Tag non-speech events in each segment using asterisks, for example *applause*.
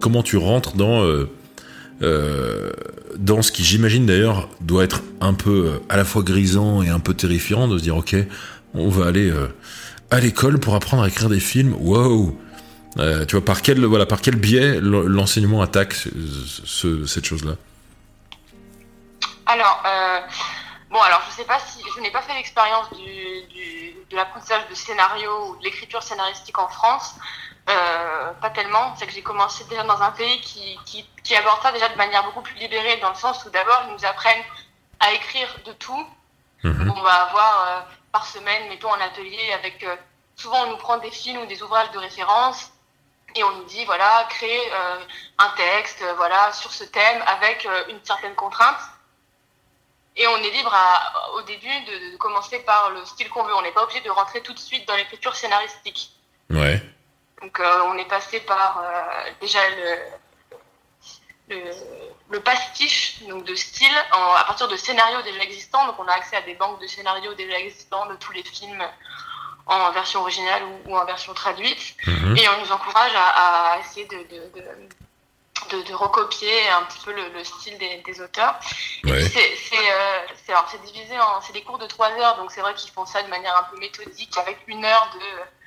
comment tu rentres dans dans ce qui j'imagine d'ailleurs doit être un peu à la fois grisant et un peu terrifiant de se dire ok on va aller à l'école pour apprendre à écrire des films wow tu vois par quel par quel biais l'enseignement attaque cette chose là alors Bon, alors je sais pas si je n'ai pas fait l'expérience du, de l'apprentissage de scénario ou de l'écriture scénaristique en France. Euh, pas tellement. C'est que j'ai commencé déjà dans un pays qui, qui, qui, aborde ça déjà de manière beaucoup plus libérée, dans le sens où d'abord ils nous apprennent à écrire de tout. Mhm. On va avoir euh, par semaine, mettons, un atelier avec. Euh, souvent, on nous prend des films ou des ouvrages de référence et on nous dit voilà, créer euh, un texte, voilà, sur ce thème avec une certaine contrainte. Et on est libre à, au début de, commencer par le style qu'on veut. On n'est pas obligé de rentrer tout de suite dans l'écriture scénaristique. Ouais. Donc euh, on est passé par euh, déjà le, le, pastiche donc de style à partir de scénarios déjà existants. Donc on a accès à des banques de scénarios déjà existants de tous les films en version originale ou, en version traduite. Mhm. Et on nous encourage à, essayer de de, recopier un petit peu le, style des, auteurs. Ouais. C'est euh, divisé en c'est des cours de trois heures, donc c'est vrai qu'ils font ça de manière un peu méthodique, avec une heure de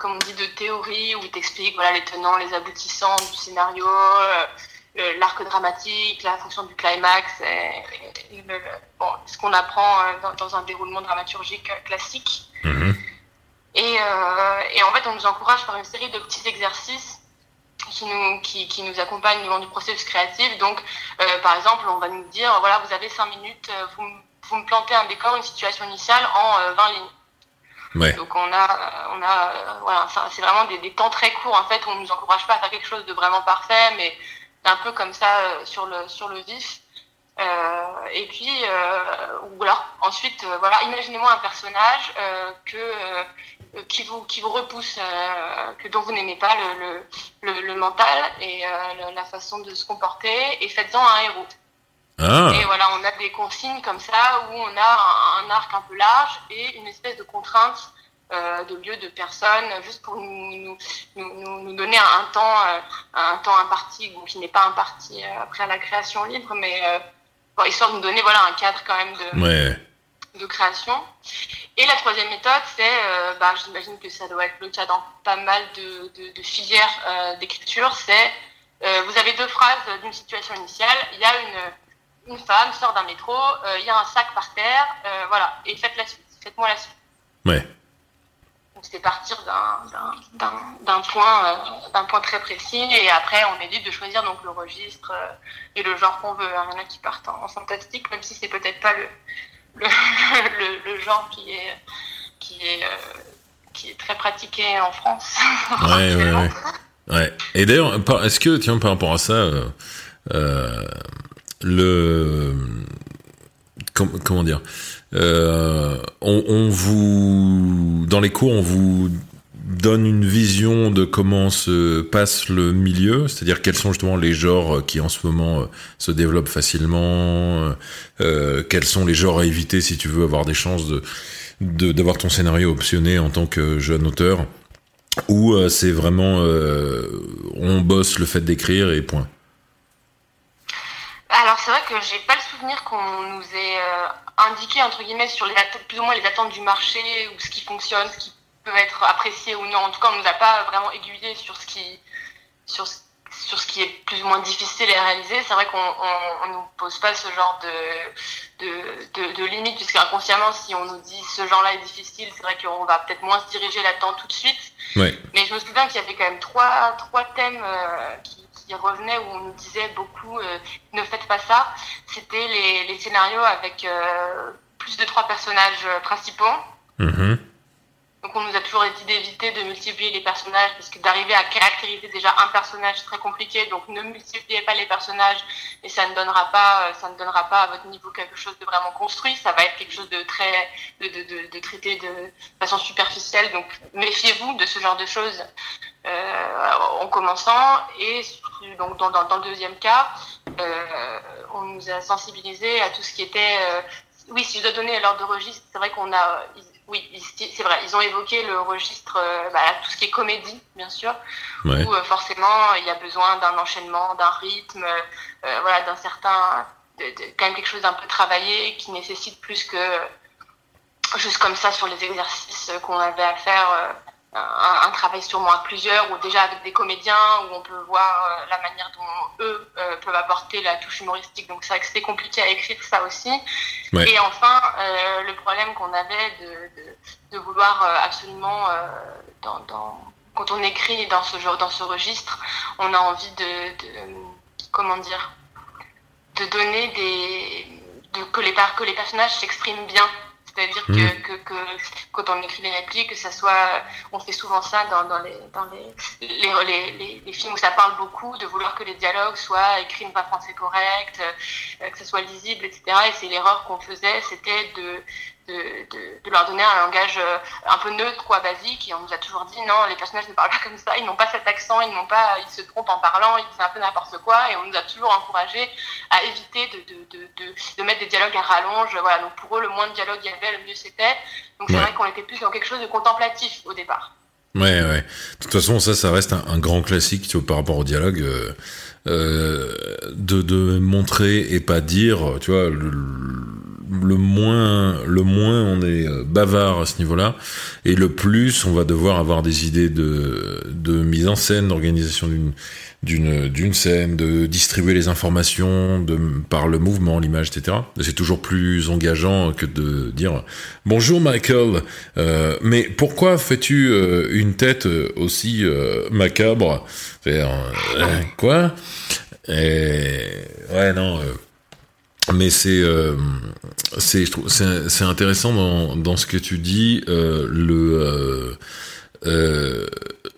comme on dit de théorie où ils t'expliquent voilà les tenants, les aboutissants du scénario, euh, l'arc dramatique, la fonction du climax, et, bon, ce qu'on apprend euh, dans, un déroulement dramaturgique classique. Mm-hmm. Et, et en fait, on nous encourage par une série de petits exercices qui nous, qui, qui nous accompagne le long du processus créatif. Donc, euh, par exemple, on va nous dire, voilà, vous avez cinq minutes, euh, vous, vous me plantez un décor, une situation initiale en 20 euh, lignes. Donc on a, on a, voilà, c'est vraiment des, temps très courts en fait. On nous encourage pas à faire quelque chose de vraiment parfait, mais un peu comme ça sur le sur le vif. Euh, et puis, euh, ou alors ensuite, voilà, imaginez-moi un personnage que euh, qui vous qui vous repousse, euh, que dont vous n'aimez pas le, le, le, mental et euh, la façon de se comporter, et faites-en un héros. Ah. Et voilà, on a des consignes comme ça où on a un, arc un peu large et une espèce de contrainte euh, de lieu, de personne, juste pour nous, nous, nous, nous donner un, temps, un temps imparti, ou qui n'est pas imparti après la création libre, mais bon, histoire de nous donner voilà un cadre quand même de. Ouais de création. Et la troisième méthode, c'est, euh, bah, j'imagine que ça doit être le cas dans pas mal de, de, de filières euh, d'écriture, c'est euh, vous avez deux phrases d'une situation initiale, il y a une, une femme sort d'un métro, euh, il y a un sac par terre, euh, voilà, et faites la suite, faites-moi la suite. Ouais. Donc c'est partir d'un point, d'un point très précis, et après on est libre de choisir donc le registre et le genre qu'on veut. Il y en a qui partent en, en fantastique, même si c'est peut-être pas le le, *laughs* le, genre qui est, qui est, euh, qui est très pratiqué en France. Ouais, ouais, ouais. *laughs* ouais. Et d'ailleurs, est-ce que, tiens, par rapport à ça, euh, euh, le. comment dire on, on, vous. Dans les cours, on vous donne une vision de comment se passe le milieu, c'est-à-dire quels sont justement les genres qui en ce moment euh, se développent facilement, euh, euh, quels sont les genres à éviter si tu veux avoir des chances de d'avoir ton scénario optionné en tant que jeune auteur, ou c'est vraiment on bosse le fait d'écrire et point. C'est vrai que j'ai pas le souvenir qu'on nous ait indiqué entre guillemets sur les plus ou moins les attentes du marché ou ce qui fonctionne, ce qui peut être apprécié ou non. En tout cas, on nous a pas vraiment aiguillé sur ce qui, sur, sur ce qui est plus ou moins difficile à réaliser. C'est vrai qu'on on, on nous pose pas ce genre de, de, de, de limite, puisque inconsciemment, si on nous dit ce genre-là est difficile, c'est vrai qu'on va peut-être moins se diriger là-dedans tout de suite. Ouais. Mais je me souviens qu'il y avait quand même trois, trois thèmes euh, qui, qui revenaient où on nous disait beaucoup euh, ne faites pas ça. C'était les, les scénarios avec euh, plus de trois personnages principaux. Mm donc on nous a toujours dit d'éviter de multiplier les personnages parce que d'arriver à caractériser déjà un personnage c'est très compliqué. Donc ne multipliez pas les personnages et ça ne donnera pas, euh, ça ne donnera pas à votre niveau quelque chose de vraiment construit. Ça va être quelque chose de très, de, de, de, de traité de façon superficielle. Donc méfiez-vous de ce genre de choses euh, en commençant. Et donc dans, dans, dans le deuxième cas, euh, on nous a sensibilisé à tout ce qui était euh, oui, si je dois donner l'ordre de registre, c'est vrai qu'on a, oui, c'est vrai, ils ont évoqué le registre, bah, tout ce qui est comédie, bien sûr, où forcément il y a besoin d'un enchaînement, d'un rythme, voilà, d'un certain, de, quand même quelque chose d'un peu travaillé qui nécessite plus que juste comme ça sur les exercices qu'on avait à faire un, travail sûrement à plusieurs ou déjà avec des comédiens où on peut voir euh, la manière dont eux euh, peuvent apporter la touche humoristique. Donc c'est vrai que c'était compliqué à écrire ça aussi. Et enfin, euh, le problème qu'on avait de, de, vouloir absolument, dans, dans, quand on écrit dans ce, genre, dans ce registre, on a envie de, de comment dire, de donner des... De, que, les, que les personnages s'expriment bien c'est-à-dire que, mm. que, que, quand on écrit les répliques, que ça soit, on fait souvent ça dans, dans, les, dans les, les, les, les, films où ça parle beaucoup, de vouloir que les dialogues soient écrits en pas français correct, euh, que ça soit lisible, etc. Et c'est l'erreur qu'on faisait, c'était de, de, de, leur donner un langage euh, un peu neutre, quoi, basique. Et on nous a toujours dit non, les personnages ne parlent pas comme ça, ils n'ont pas cet accent, ils n'ont pas, ils se trompent en parlant, ils font un peu n'importe quoi. Et on nous a toujours encouragé à éviter de, de, de, mettre des dialogues à rallonge. Voilà, donc pour eux, le moins de dialogue il y avait, le mieux c'était. Donc c'est vrai qu'on était plus dans quelque chose de contemplatif au départ. Ouais, ouais. De toute façon, ça, ça reste un, grand classique tu vois, par rapport au dialogue. Euh, euh, de, de montrer et pas dire, tu vois, le, le moins, le moins on est euh, bavard à ce niveau-là, et le plus on va devoir avoir des idées de, de mise en scène, d'organisation d'une d'une d'une scène, de distribuer les informations de par le mouvement, l'image, etc. C'est toujours plus engageant que de dire bonjour Michael, euh, mais pourquoi fais-tu euh, une tête aussi macabre? Quoi? Et ouais non mais c'est euh, c'est c'est intéressant dans dans ce que tu dis euh, le, euh,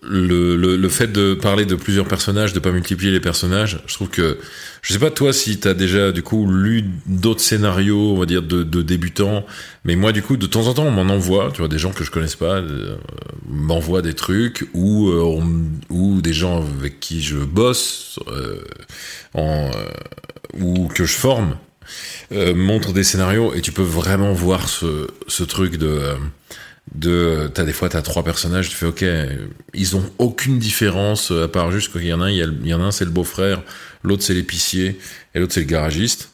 le, le le fait de parler de plusieurs personnages de pas multiplier les personnages je trouve que je sais pas toi si t'as déjà du coup lu d'autres scénarios on va dire de, débutants mais moi du coup de temps en temps on m'en envoie tu vois des gens que je connaisse pas m'envoient des trucs ou ou des gens avec qui je bosse en ou que je forme euh, montre des scénarios et tu peux vraiment voir ce, ce truc de euh, de t'as des fois t'as trois personnages tu fais ok ils ont aucune différence à part juste qu'il y en a un il y, en a un c'est le beau-frère l'autre c'est l'épicier et l'autre c'est le garagiste.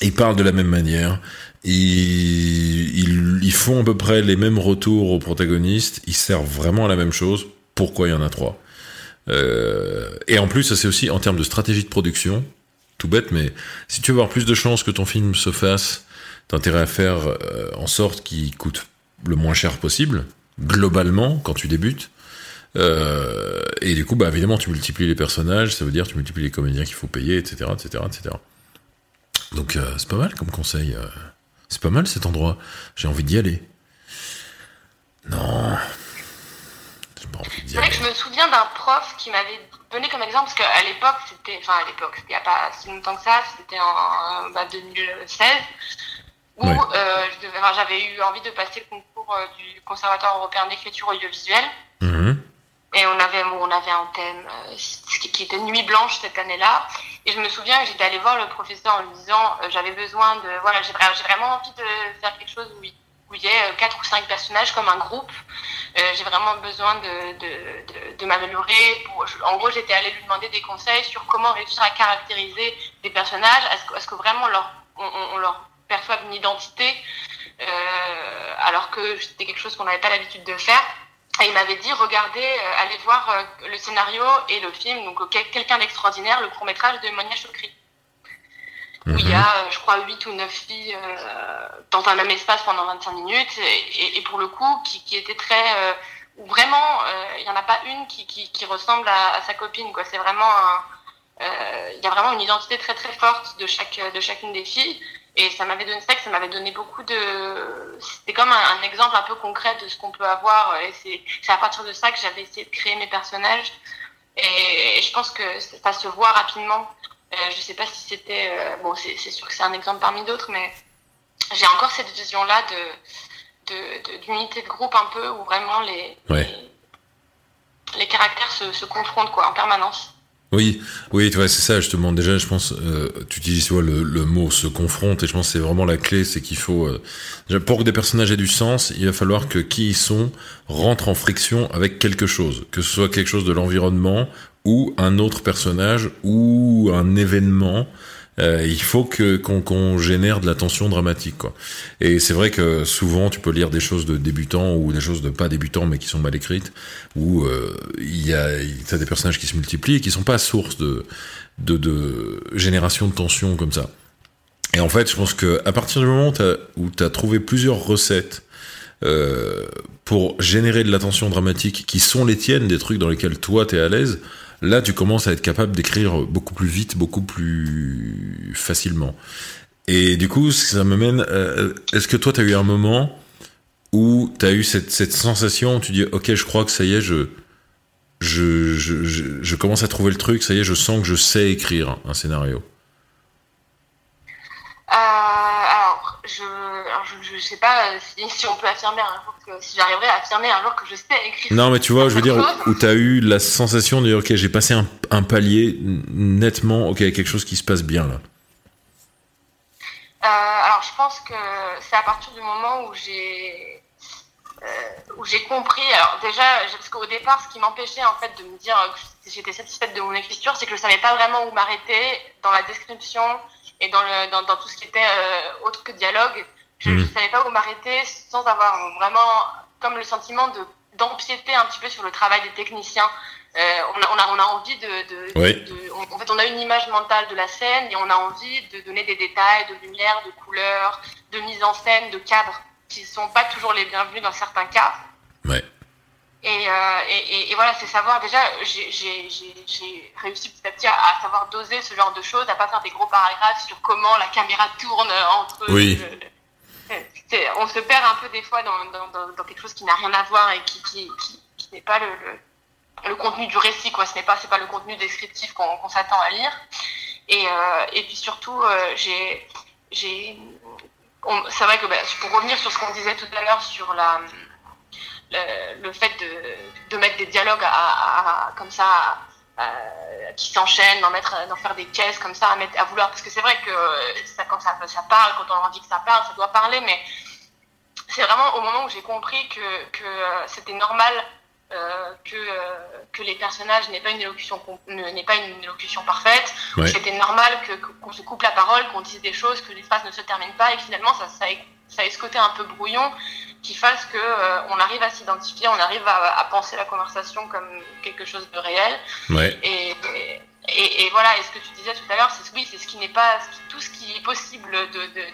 Ils parlent de la même manière ils, ils, font à peu près les mêmes retours aux protagonistes ils servent vraiment à la même chose. Pourquoi il y en a trois? Euh, et en plus c'est aussi en termes de stratégie de production tout bête, mais si tu veux avoir plus de chances que ton film se fasse, t'as intérêt à faire euh, en sorte qu'il coûte le moins cher possible, globalement, quand tu débutes. Euh, et du coup, bah, évidemment, tu multiplies les personnages, ça veut dire tu multiplies les comédiens qu'il faut payer, etc., etc., etc. Donc, euh, c'est pas mal comme conseil. c'est pas mal cet endroit. J'ai envie d'y aller. Non. C'est vrai que je me souviens d'un prof qui m'avait donner comme exemple, parce qu'à l'époque, c'était, enfin à l'époque, il n'y a pas si longtemps que ça, c'était en bah, 2016, où euh, j'avais eu envie de passer le concours euh, du Conservatoire européen d'écriture audiovisuelle. Mhm. Et on avait, on avait un thème euh, qui était Nuit blanche cette année-là. Et je me souviens que j'étais allée voir le professeur en lui disant, j'avais besoin de, voilà, j'ai vraiment envie de faire quelque chose où il où il y a quatre ou cinq personnages comme un groupe. Euh, j'ai vraiment besoin de, de, de, m'améliorer. En gros, j'étais allée lui demander des conseils sur comment réussir à caractériser des personnages, à ce, que vraiment leur, on, leur perçoive une identité, euh, alors que c'était quelque chose qu'on n'avait pas l'habitude de faire. Et il m'avait dit, regardez, euh, allez voir le scénario et le film, donc quelqu'un d'extraordinaire, le court métrage de Monia Chokri où il y a, mhm. euh, je crois, 8 ou 9 filles euh, dans un même espace pendant 25 minutes, et, et pour le coup, qui, qui était très... Euh, vraiment, il n'y en a pas une qui, qui, qui ressemble à, à, sa copine, quoi. C'est vraiment Il y a vraiment une identité très très forte de, chaque, de chacune des filles. Et ça m'avait donné ça, que ça m'avait donné beaucoup de. C'était comme un, un, exemple un peu concret de ce qu'on peut avoir. Et c'est à partir de ça que j'avais essayé de créer mes personnages. Et, et je pense que ça se voit rapidement. Euh, je ne sais pas si c'était. Euh, bon, c'est sûr que c'est un exemple parmi d'autres, mais j'ai encore cette vision-là de d'unité de, groupe un peu où vraiment les, les, caractères se, se, confrontent quoi, en permanence. Oui, oui, tu vois, c'est ça justement. Déjà, je pense, euh, tu utilises tu vois, le, le, mot se confronte, et je pense que c'est vraiment la clé, c'est qu'il faut, euh, pour que des personnages aient du sens, il va falloir que qui ils sont rentre en friction avec quelque chose, que ce soit quelque chose de l'environnement ou un autre personnage ou un événement euh, il faut que qu'on génère de la tension dramatique quoi. Et c'est vrai que souvent tu peux lire des choses de débutants ou des choses de pas débutants mais qui sont mal écrites où euh, il y a t'as des personnages qui se multiplient et qui sont pas source de de, de génération de tension comme ça. Et en fait, je pense que à partir du moment où tu as trouvé plusieurs recettes euh, pour générer de la tension dramatique qui sont les tiennes, des trucs dans lesquels toi t'es à l'aise, Là, tu commences à être capable d'écrire beaucoup plus vite, beaucoup plus facilement. Et du coup, ça me mène. Euh, est-ce que toi, tu as eu un moment où tu as eu cette, sensation, où tu dis, ok, je crois que ça y est, je, je, je, commence à trouver le truc, ça y est, je sens que je sais écrire un scénario? Euh, je, je, sais pas si, si, on peut affirmer un jour que si j'arriverai à affirmer un jour que je sais écrire. Non, mais tu vois, je veux dire où, tu as eu la sensation de dire ok, j'ai passé un, un, palier nettement, ok, quelque chose qui se passe bien là. Euh, alors, je pense que c'est à partir du moment où j'ai euh, où j'ai compris. Alors déjà, parce qu'au départ, ce qui m'empêchait en fait de me dire que j'étais satisfaite de mon écriture, c'est que je savais pas vraiment où m'arrêter dans la description et dans, le, dans, dans tout ce qui était euh, autre que dialogue. Je ne mhm. savais pas où m'arrêter sans avoir vraiment comme le sentiment de d'empiéter un petit peu sur le travail des techniciens. Euh, on, a, on, a, on, a, envie de, de, de, en fait, on a une image mentale de la scène et on a envie de donner des détails, de lumière, de couleurs, de mise en scène, de cadres qui sont pas toujours les bienvenus dans certains cas. Ouais. Euh, et, et, et, voilà, c'est savoir déjà, j'ai réussi petit à petit à, savoir doser ce genre de choses, à pas faire des gros paragraphes sur comment la caméra tourne entre. Oui. on se perd un peu des fois dans, dans, dans quelque chose qui n'a rien à voir et qui, qui, qui, n'est pas le, le, contenu du récit, quoi. Ce n'est pas, c'est pas le contenu descriptif qu'on s'attend à lire. Et, euh, et puis surtout, euh, j'ai, j'ai, c'est vrai que bah, pour revenir sur ce qu'on disait tout à l'heure sur la le, fait de, de, mettre des dialogues à, comme ça qui s'enchaînent, d'en mettre, d'en faire des caisses comme ça, à, mettre, à vouloir, parce que c'est vrai que ça, quand ça, ça parle, quand on leur dit que ça parle, ça doit parler, mais c'est vraiment au moment où j'ai compris que, que c'était normal euh, que, euh, que les personnages n'aient pas une élocution n'aient pas une élocution parfaite. C'était normal que qu'on se coupe la parole, qu'on dise des choses, que les phrases ne se terminent pas et finalement ça, ça, ça ait ce côté un peu brouillon qui fasse que euh, on arrive à s'identifier, on arrive à, à, penser la conversation comme quelque chose de réel. Ouais. Et, et, et, voilà, et ce que tu disais tout à l'heure, c'est oui, c'est ce qui n'est pas tout ce qui est possible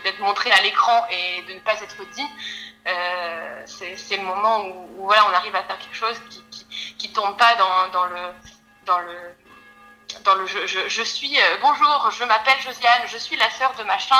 d'être montré à l'écran et de ne pas être dit. Euh, c'est le moment où, où, voilà, on arrive à faire quelque chose qui, qui, qui tombe pas dans, dans le dans le dans le je, je, je suis euh, bonjour, je m'appelle Josiane, je suis la sœur de machin,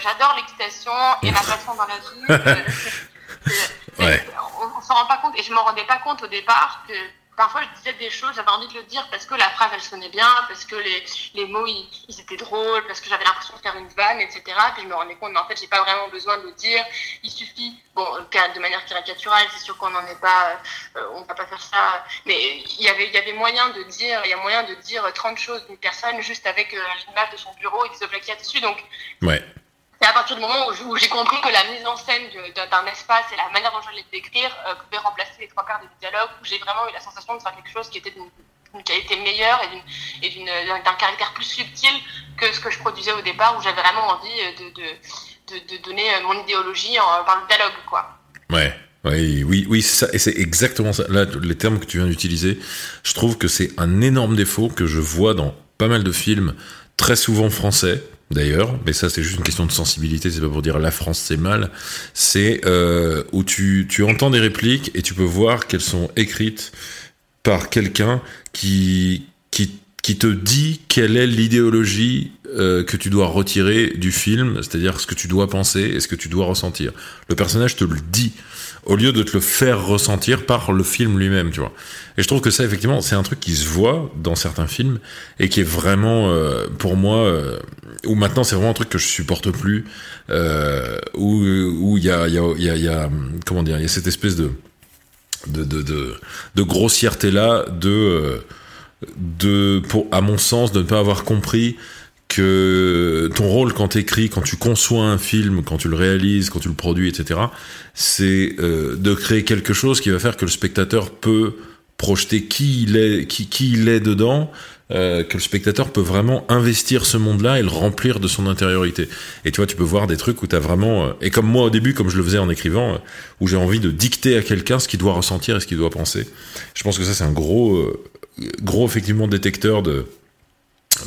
j'adore l'excitation et ma passion dans la vie. *laughs* ouais. On, on s'en rend pas compte et je m'en rendais pas compte au départ que parfois je disais des choses, j'avais envie de le dire parce que la phrase elle sonnait bien, parce que les, les mots ils, ils, étaient drôles, parce que j'avais l'impression de faire une vanne, etc. Puis je me rendais compte, mais en fait j'ai pas vraiment besoin de le dire. Il suffit, bon, de manière caricaturale, c'est sûr qu'on n'en est pas, euh, on va pas faire ça, mais il y avait, il y avait moyen de dire, il y a moyen de dire 30 choses d'une personne juste avec euh, l'image de son bureau et des objets qu'il y a dessus. Donc, ouais. Et à partir du moment où j'ai compris que la mise en scène d'un espace et la manière dont je l'ai décrire euh, pouvait remplacer les trois quarts des dialogues, où j'ai vraiment eu la sensation de faire quelque chose qui était d'une qualité meilleure et d'un caractère plus subtil que ce que je produisais au départ, où j'avais vraiment envie de, de, donner euh, mon idéologie par le dialogue, quoi. Ouais. Oui, oui, oui, c'est ça, et c'est exactement ça. Là, les termes que tu viens d'utiliser, je trouve que c'est un énorme défaut que je vois dans pas mal de films, très souvent français, d'ailleurs, mais ça c'est juste une question de sensibilité, c'est pas pour dire la France c'est mal, c'est euh, où tu, tu entends des répliques et tu peux voir qu'elles sont écrites par quelqu'un qui, qui, qui te dit quelle est l'idéologie euh, que tu dois retirer du film, c'est-à-dire ce que tu dois penser et ce que tu dois ressentir. Le personnage te le dit au lieu de te le faire ressentir par le film lui-même, tu vois. Et je trouve que ça, effectivement, c'est un truc qui se voit dans certains films et qui est vraiment, euh, pour moi, euh, où maintenant c'est vraiment un truc que je supporte plus, euh, où où il y a y a y y a comment dire, il y a cette espèce de de de de, grossièreté là, de de, pour, à mon sens, de ne pas avoir compris que ton rôle quand t'écris, quand tu conçois un film, quand tu le réalises, quand tu le produis, etc., c'est euh, de créer quelque chose qui va faire que le spectateur peut projeter qui il est, qui, qui il est dedans, euh, que le spectateur peut vraiment investir ce monde-là et le remplir de son intériorité. Et tu vois, tu peux voir des trucs où tu as vraiment... Euh, et comme moi au début, comme je le faisais en écrivant, euh, où j'ai envie de dicter à quelqu'un ce qu'il doit ressentir et ce qu'il doit penser. Je pense que ça, c'est un gros, euh, gros effectivement détecteur de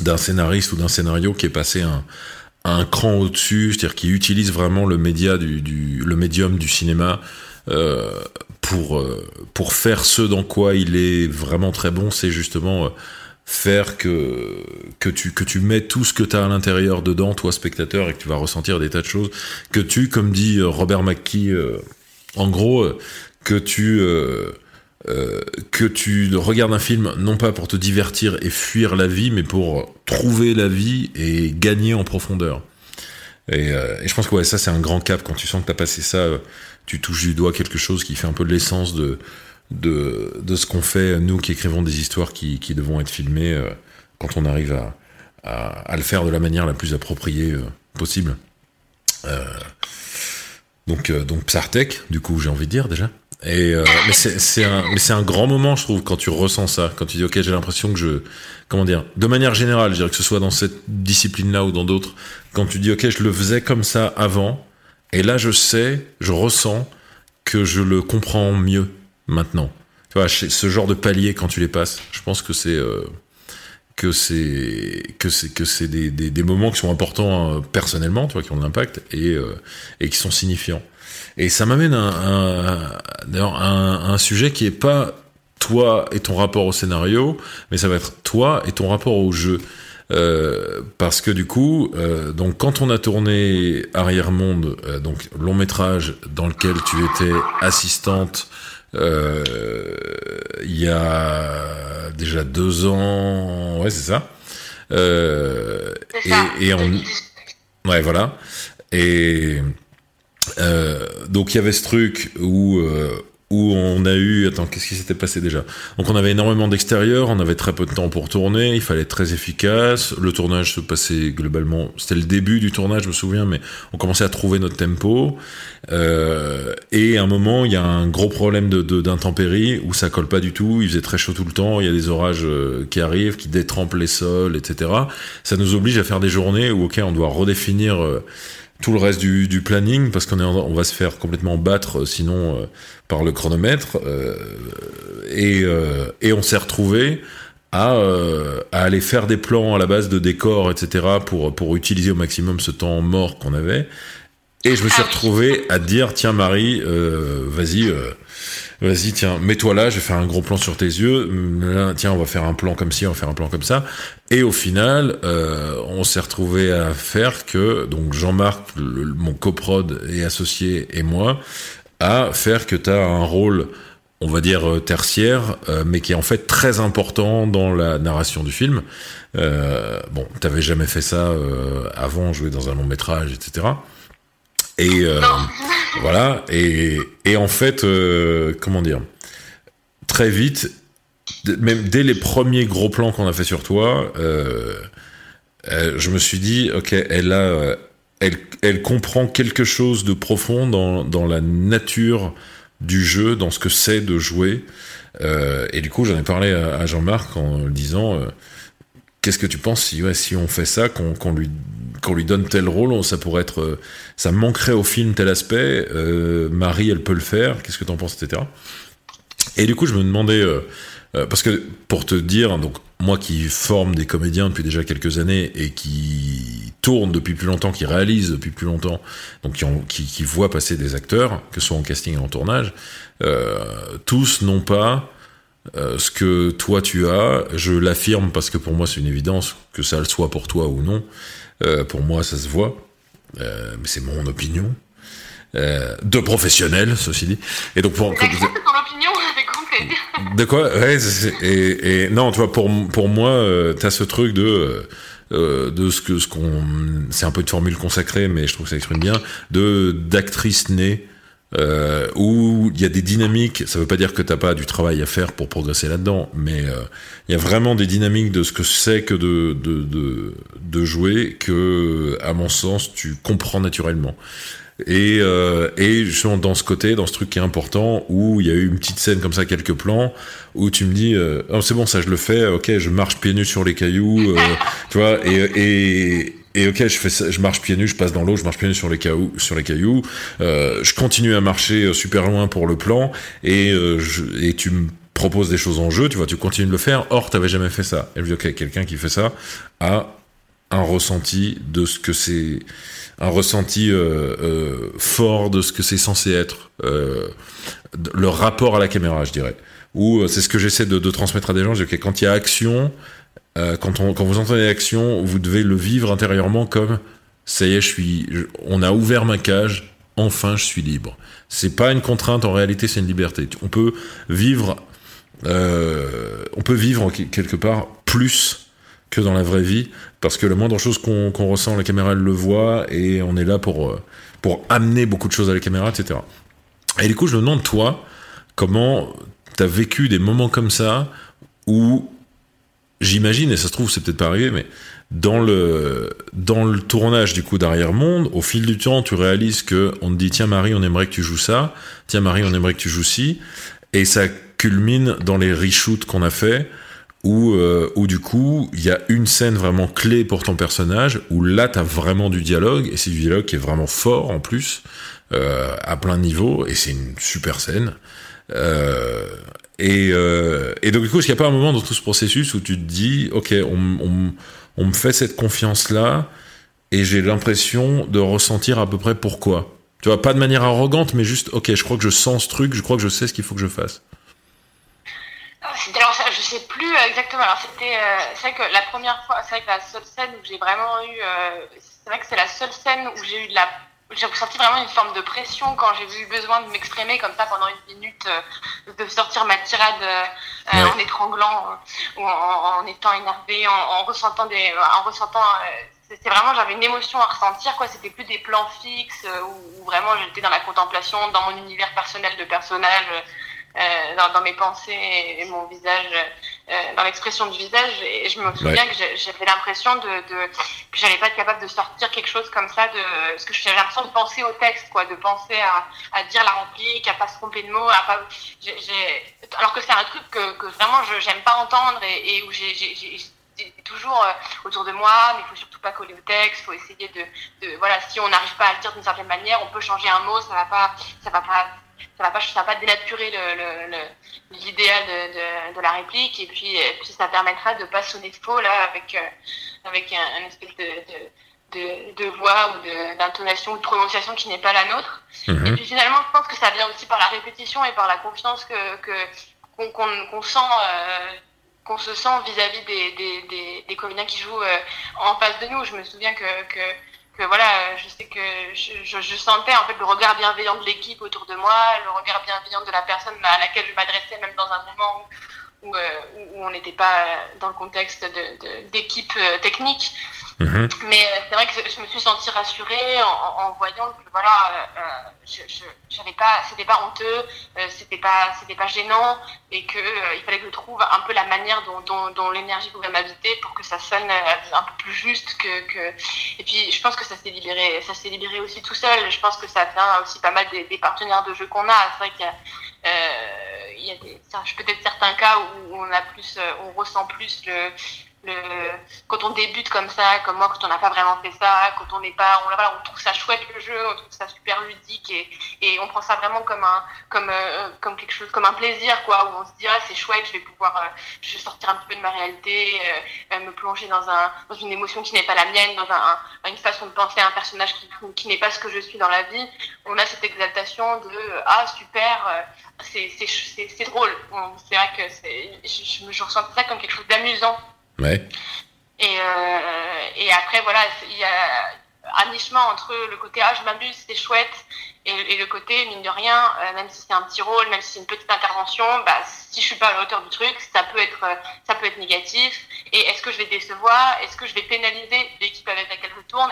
d'un scénariste ou d'un scénario qui est passé un, un cran au-dessus, c'est-à-dire qui utilise vraiment le média du, du le médium du cinéma euh, pour euh, pour faire ce dans quoi il est vraiment très bon, c'est justement euh, faire que que tu que tu mets tout ce que tu as à l'intérieur dedans toi spectateur et que tu vas ressentir des tas de choses que tu comme dit Robert McKee en gros que tu euh, que tu regardes un film non pas pour te divertir et fuir la vie, mais pour trouver la vie et gagner en profondeur. Et, euh, je pense que ça c'est un grand cap quand tu sens que t'as passé ça, euh, tu touches du doigt quelque chose qui fait un peu de l'essence de, ce qu'on fait nous qui écrivons des histoires qui, qui devront être filmées quand on arrive à, le faire de la manière la plus appropriée possible. Donc donc Psartec, du coup j'ai envie de dire déjà. Et euh, mais c'est un mais c'est un grand moment je trouve quand tu ressens ça quand tu dis ok j'ai l'impression que je comment dire de manière générale je dirais que ce soit dans cette discipline là ou dans d'autres quand tu dis ok je le faisais comme ça avant et là je sais je ressens que je le comprends mieux maintenant tu vois ce genre de palier quand tu les passes je pense que c'est euh, que c'est que c'est que c'est des, des, moments qui sont importants euh, personnellement tu vois qui ont de l'impact et euh, et qui sont signifiants et ça m'amène à un, un, sujet qui est pas toi et ton rapport au scénario, mais ça va être toi et ton rapport au jeu. Euh, parce que du coup, donc quand on a tourné Arrière Monde, donc long métrage dans lequel tu étais assistante, il y a déjà deux ans, ouais c'est ça. Euh, et, et on, ouais voilà. Et euh, donc il y avait ce truc où euh, où on a eu attends qu'est-ce qui s'était passé déjà? Donc on avait énormément d'extérieur on avait très peu de temps pour tourner il fallait être très efficace. Le tournage se passait globalement c'était le début du tournage je me souviens mais on commençait à trouver notre tempo. Euh, et à un moment il y a un gros problème d'intempéries où ça colle pas du tout il faisait très chaud tout le temps il y a des orages euh, qui arrivent qui détrempent les sols etc ça nous oblige à faire des journées où ok on doit redéfinir euh, tout le reste du, du planning parce qu'on est on va se faire complètement battre euh, sinon euh, par le chronomètre euh, et, euh, et on s'est retrouvé à, à, aller faire des plans à la base de décors etc pour pour utiliser au maximum ce temps mort qu'on avait. Et je me suis retrouvé à dire tiens Marie vas-y vas-y, tiens, mets-toi là, je vais faire un gros plan sur tes yeux. Là, tiens, on va faire un plan comme ci, on va faire un plan comme ça. Et au final, euh, on s'est retrouvé à faire que, donc Jean-Marc, mon coprod et associé et moi, à faire que tu as un rôle, on va dire euh, tertiaire, euh, mais qui est en fait très important dans la narration du film. Euh, bon, t'avais jamais fait ça euh, avant, jouer dans un long métrage, etc. Et euh, voilà. Et, et en fait, euh, comment dire, très vite, même dès les premiers gros plans qu'on a fait sur toi, euh, je me suis dit, ok, elle a, elle, elle comprend quelque chose de profond dans, dans la nature du jeu, dans ce que c'est de jouer. Et du coup, j'en ai parlé à, à Jean-Marc en disant, qu'est-ce que tu penses si, ouais, si on fait ça, qu'on qu lui qu'on lui donne tel rôle, ça pourrait être, euh, ça manquerait au film tel aspect. Euh, Marie, elle peut le faire. Qu'est-ce que t'en penses, etc. Et du coup, je me demandais, euh, parce que pour te dire, donc moi qui forme des comédiens depuis déjà quelques années et qui tourne depuis plus longtemps, qui réalise depuis plus longtemps, donc qui, voit passer des acteurs, que ce soit en casting et en tournage, tous n'ont pas ce que toi tu as, je l'affirme parce que pour moi c'est une évidence, que ça le soit pour toi ou non. Euh, pour moi, ça se voit, euh, mais c'est mon opinion. Euh, de professionnel, ceci dit. Et donc pour que, ton opinion, avec *laughs* De quoi? Ouais, et, et, non, tu vois, pour pour moi, t'as ce truc de euh, de ce que ce qu'on, c'est un peu une formule consacrée, mais je trouve que ça exprime bien, de d'actrice née euh, où il y a des dynamiques. Ça veut pas dire que t'as pas du travail à faire pour progresser là-dedans, mais euh, il y a vraiment des dynamiques de ce que c'est que de, de, de, de, jouer que, à mon sens, tu comprends naturellement. Et, euh, et justement dans ce côté, dans ce truc qui est important, où il y a eu une petite scène comme ça, quelques plans, où tu me dis, euh, oh, c'est bon, ça je le fais, ok, je marche pieds nus sur les cailloux, euh, tu vois, et, et, et ok, je marche pieds nus, je passe dans l'eau, je marche pieds nus sur les cailloux, sur les cailloux. Euh, je continue à marcher euh, super loin pour le plan et euh, et tu me proposes des choses en jeu, tu vois, tu continues de le faire. Or, t'avais jamais fait ça. Et je dis ok, quelqu'un qui fait ça a un ressenti de ce que c'est, un ressenti fort de ce que c'est censé être, le rapport à la caméra, je dirais. Ou c'est ce que j'essaie de, transmettre à des gens. Je dis ok, quand il y a action euh, quand, on, quand vous entendez l'action, vous devez le vivre intérieurement comme ça y est, je suis, on a ouvert ma cage, enfin je suis libre. C'est pas une contrainte, en réalité c'est une liberté. On peut vivre, euh, on peut vivre quelque part plus que dans la vraie vie, parce que la moindre chose qu'on qu ressent, la caméra le voit, et on est là pour, euh, pour amener beaucoup de choses à la caméra, etc. Et du coup, je me demande, toi, comment t'as vécu des moments comme ça, où j'imagine, et ça se trouve, c'est peut-être pas arrivé, mais dans le, dans le tournage du coup d'arrière-monde, au fil du temps, tu réalises que on te dit, tiens Marie, on aimerait que tu joues ça, tiens Marie, on aimerait que tu joues ci, et ça culmine dans les reshoots qu'on a fait, où, euh, où du coup, il y a une scène vraiment clé pour ton personnage, où là, t'as vraiment du dialogue, et c'est du dialogue qui est vraiment fort en plus, euh, à plein de niveaux, et c'est une super scène. Euh, et, euh, et, donc du coup, est-ce qu'il n'y a pas un moment dans tout ce processus où tu te dis, ok, on, me fait cette confiance-là, et j'ai l'impression de ressentir à peu près pourquoi? Tu vois, pas de manière arrogante, mais juste, ok, je crois que je sens ce truc, je crois que je sais ce qu'il faut que je fasse. Alors, je sais plus exactement. Alors, c'était, euh, c'est vrai que la première fois, c'est vrai que la seule scène où j'ai vraiment eu, euh, c'est vrai que c'est la seule scène où j'ai eu de la j'ai ressenti vraiment une forme de pression quand j'ai eu besoin de m'exprimer comme ça pendant une minute, euh, de sortir ma tirade euh, ouais. en étranglant euh, ou en, en, étant énervé, en, en, ressentant des, en ressentant. c'est vraiment j'avais une émotion à ressentir quoi. C'était plus des plans fixes où, où vraiment j'étais dans la contemplation, dans mon univers personnel de personnage dans, dans, mes pensées et mon visage, euh, dans l'expression du visage. Et je me souviens ouais. que j'avais l'impression de, de, que j'allais pas être capable de sortir quelque chose comme ça, de, parce que j'avais l'impression de penser au texte, quoi, de penser à, à dire la réplique, à pas se tromper de mots, à pas. J ai, j ai, alors que c'est un truc que, que vraiment je j'aime pas entendre et, et où j'ai toujours euh, autour de moi, mais il faut surtout pas coller au texte, il faut essayer de, de, voilà, si on n'arrive pas à le dire d'une certaine manière, on peut changer un mot, ça va pas, ça va pas ça va pas ça va pas dénaturer l'idéal de, de, de, la réplique et puis, et puis ça permettra de pas sonner faux là avec euh, avec un, un espèce de, de de, de, voix ou d'intonation ou de prononciation qui n'est pas la nôtre. Mmh. Et puis finalement, je pense que ça vient aussi par la répétition et par la confiance que qu'on qu qu qu sent, euh, qu'on se sent vis-à-vis -vis des, des, des, des, comédiens qui jouent euh, en face de nous. Je me souviens que, que que voilà, je sais que je, je, sentais en fait le regard bienveillant de l'équipe autour de moi, le regard bienveillant de la personne à laquelle je m'adressais, même dans un moment où, où, euh, où on n'était pas dans le contexte d'équipe de, de, technique. Mmh. Mais euh, c'est vrai que je me suis sentie rassurée en, en voyant que voilà, euh, je, j'avais pas, c'était pas honteux, euh, c'était pas, c'était pas gênant, et que euh, il fallait que je trouve un peu la manière dont, dont, dont l'énergie pouvait m'habiter pour que ça sonne euh, un peu plus juste que, que. Et puis je pense que ça s'est libéré, ça s'est libéré aussi tout seul. Je pense que ça vient aussi pas mal des, des partenaires de jeu qu'on a. C'est vrai qu'il y a euh, il y a des, peut-être certains cas où on a plus, on ressent plus le, le, quand on débute comme ça, comme moi, quand on n'a pas vraiment fait ça, quand on n'est pas, on, trouve ça chouette le jeu, on trouve ça super ludique et, et on prend ça vraiment comme un, comme, euh, comme quelque chose, comme un plaisir, quoi, où on se dit, ah, c'est chouette, je vais pouvoir, euh, je vais sortir un petit peu de ma réalité, euh, me plonger dans un, dans une émotion qui n'est pas la mienne, dans un, un, une façon de penser à un personnage qui, qui n'est pas ce que je suis dans la vie. On a cette exaltation de, ah, super, c'est drôle. C'est vrai que je, je, je ressens ça comme quelque chose d'amusant Et, euh, et après, voilà, il y a un nichement entre le côté ah, je m'amuse, c'est chouette, Et, le côté, mine de rien, euh, même si c'est un petit rôle, même si c'est une petite intervention, bah, si je suis pas à la hauteur du truc, ça peut être, euh, ça peut être négatif. Et est-ce que je vais décevoir Est-ce que je vais pénaliser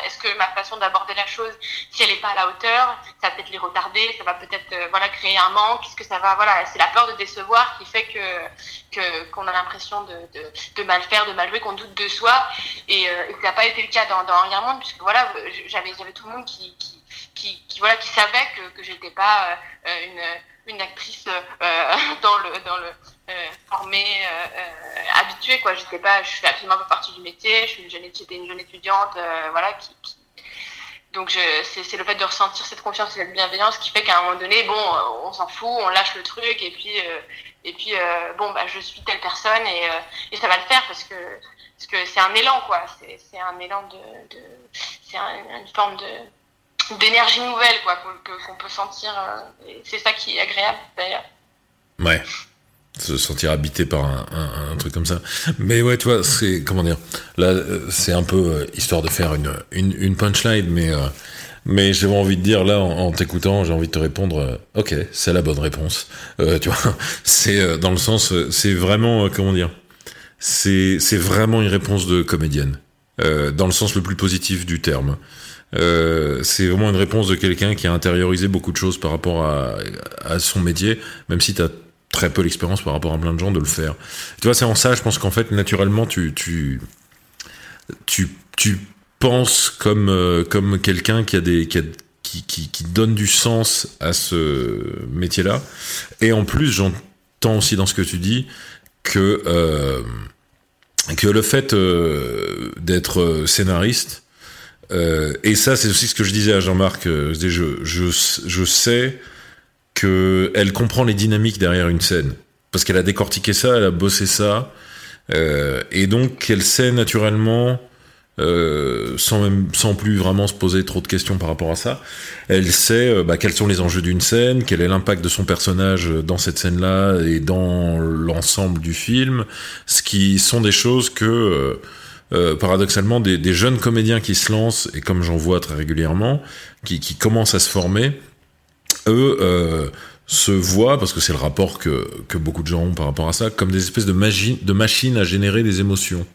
Est-ce que ma façon d'aborder la chose, si elle n'est pas à la hauteur, ça va peut-être les retarder, ça va peut-être euh, voilà créer un manque Est-ce que ça va voilà C'est la peur de décevoir qui fait que qu'on a l'impression de, de, de, mal faire, de mal jouer, qu'on doute de soi. Et, euh, et ça n'a pas été le cas dans dans Rien Monde, puisque voilà, j'avais j'avais tout le monde qui, qui qui, qui, voilà, qui savait que, que j'étais pas euh, une, une actrice euh, *laughs* dans le, dans le formée, habituée, quoi. J'étais pas, je fais absolument pas partie du métier. Je suis une jeune, étudiante, voilà, qui, donc c'est le fait de ressentir cette confiance et cette bienveillance qui fait qu'à un moment donné, bon, on s'en fout, on lâche le truc et puis et puis bon bah je suis telle personne et, ça va le faire parce que parce que c'est un élan quoi, c'est un élan de, c'est une forme de d'énergie nouvelle quoi qu'on peut sentir euh, c'est ça qui est agréable d'ailleurs ouais se sentir habité par un, truc comme ça. Mais ouais tu vois c'est comment dire là c'est un peu euh, histoire de faire une une, punchline mais euh, mais j'ai envie de dire là en, t'écoutant j'ai envie de te répondre ok c'est la bonne réponse. Tu vois *laughs* c'est dans le sens c'est vraiment comment dire c'est c'est vraiment une réponse de comédienne dans le sens le plus positif du terme. Euh, c'est vraiment une réponse de quelqu'un qui a intériorisé beaucoup de choses par rapport à, à son métier, même si tu as très peu l'expérience par rapport à plein de gens de le faire. Tu vois, c'est en ça, je pense qu'en fait, naturellement, tu, tu, tu, tu penses comme, euh, comme quelqu'un qui a des, qui, qui, qui, donne du sens à ce métier-là. Et en plus, j'entends aussi dans ce que tu dis que, euh, que le fait euh, d'être scénariste, et ça, c'est aussi ce que je disais à Jean-Marc. Je, je, je sais que elle comprend les dynamiques derrière une scène. Parce qu'elle a décortiqué ça, elle a bossé ça, euh, et donc elle sait naturellement, euh, sans plus vraiment se poser trop de questions par rapport à ça, elle sait euh, bah, quels sont les enjeux d'une scène, quel est l'impact de son personnage dans cette scène-là et dans l'ensemble du film, ce qui sont des choses que paradoxalement des, jeunes comédiens qui se lancent, et comme j'en vois très régulièrement, qui, commencent à se former, eux euh, se voient, parce que c'est le rapport que, que beaucoup de gens ont par rapport à ça, comme des espèces de, machines à générer des émotions.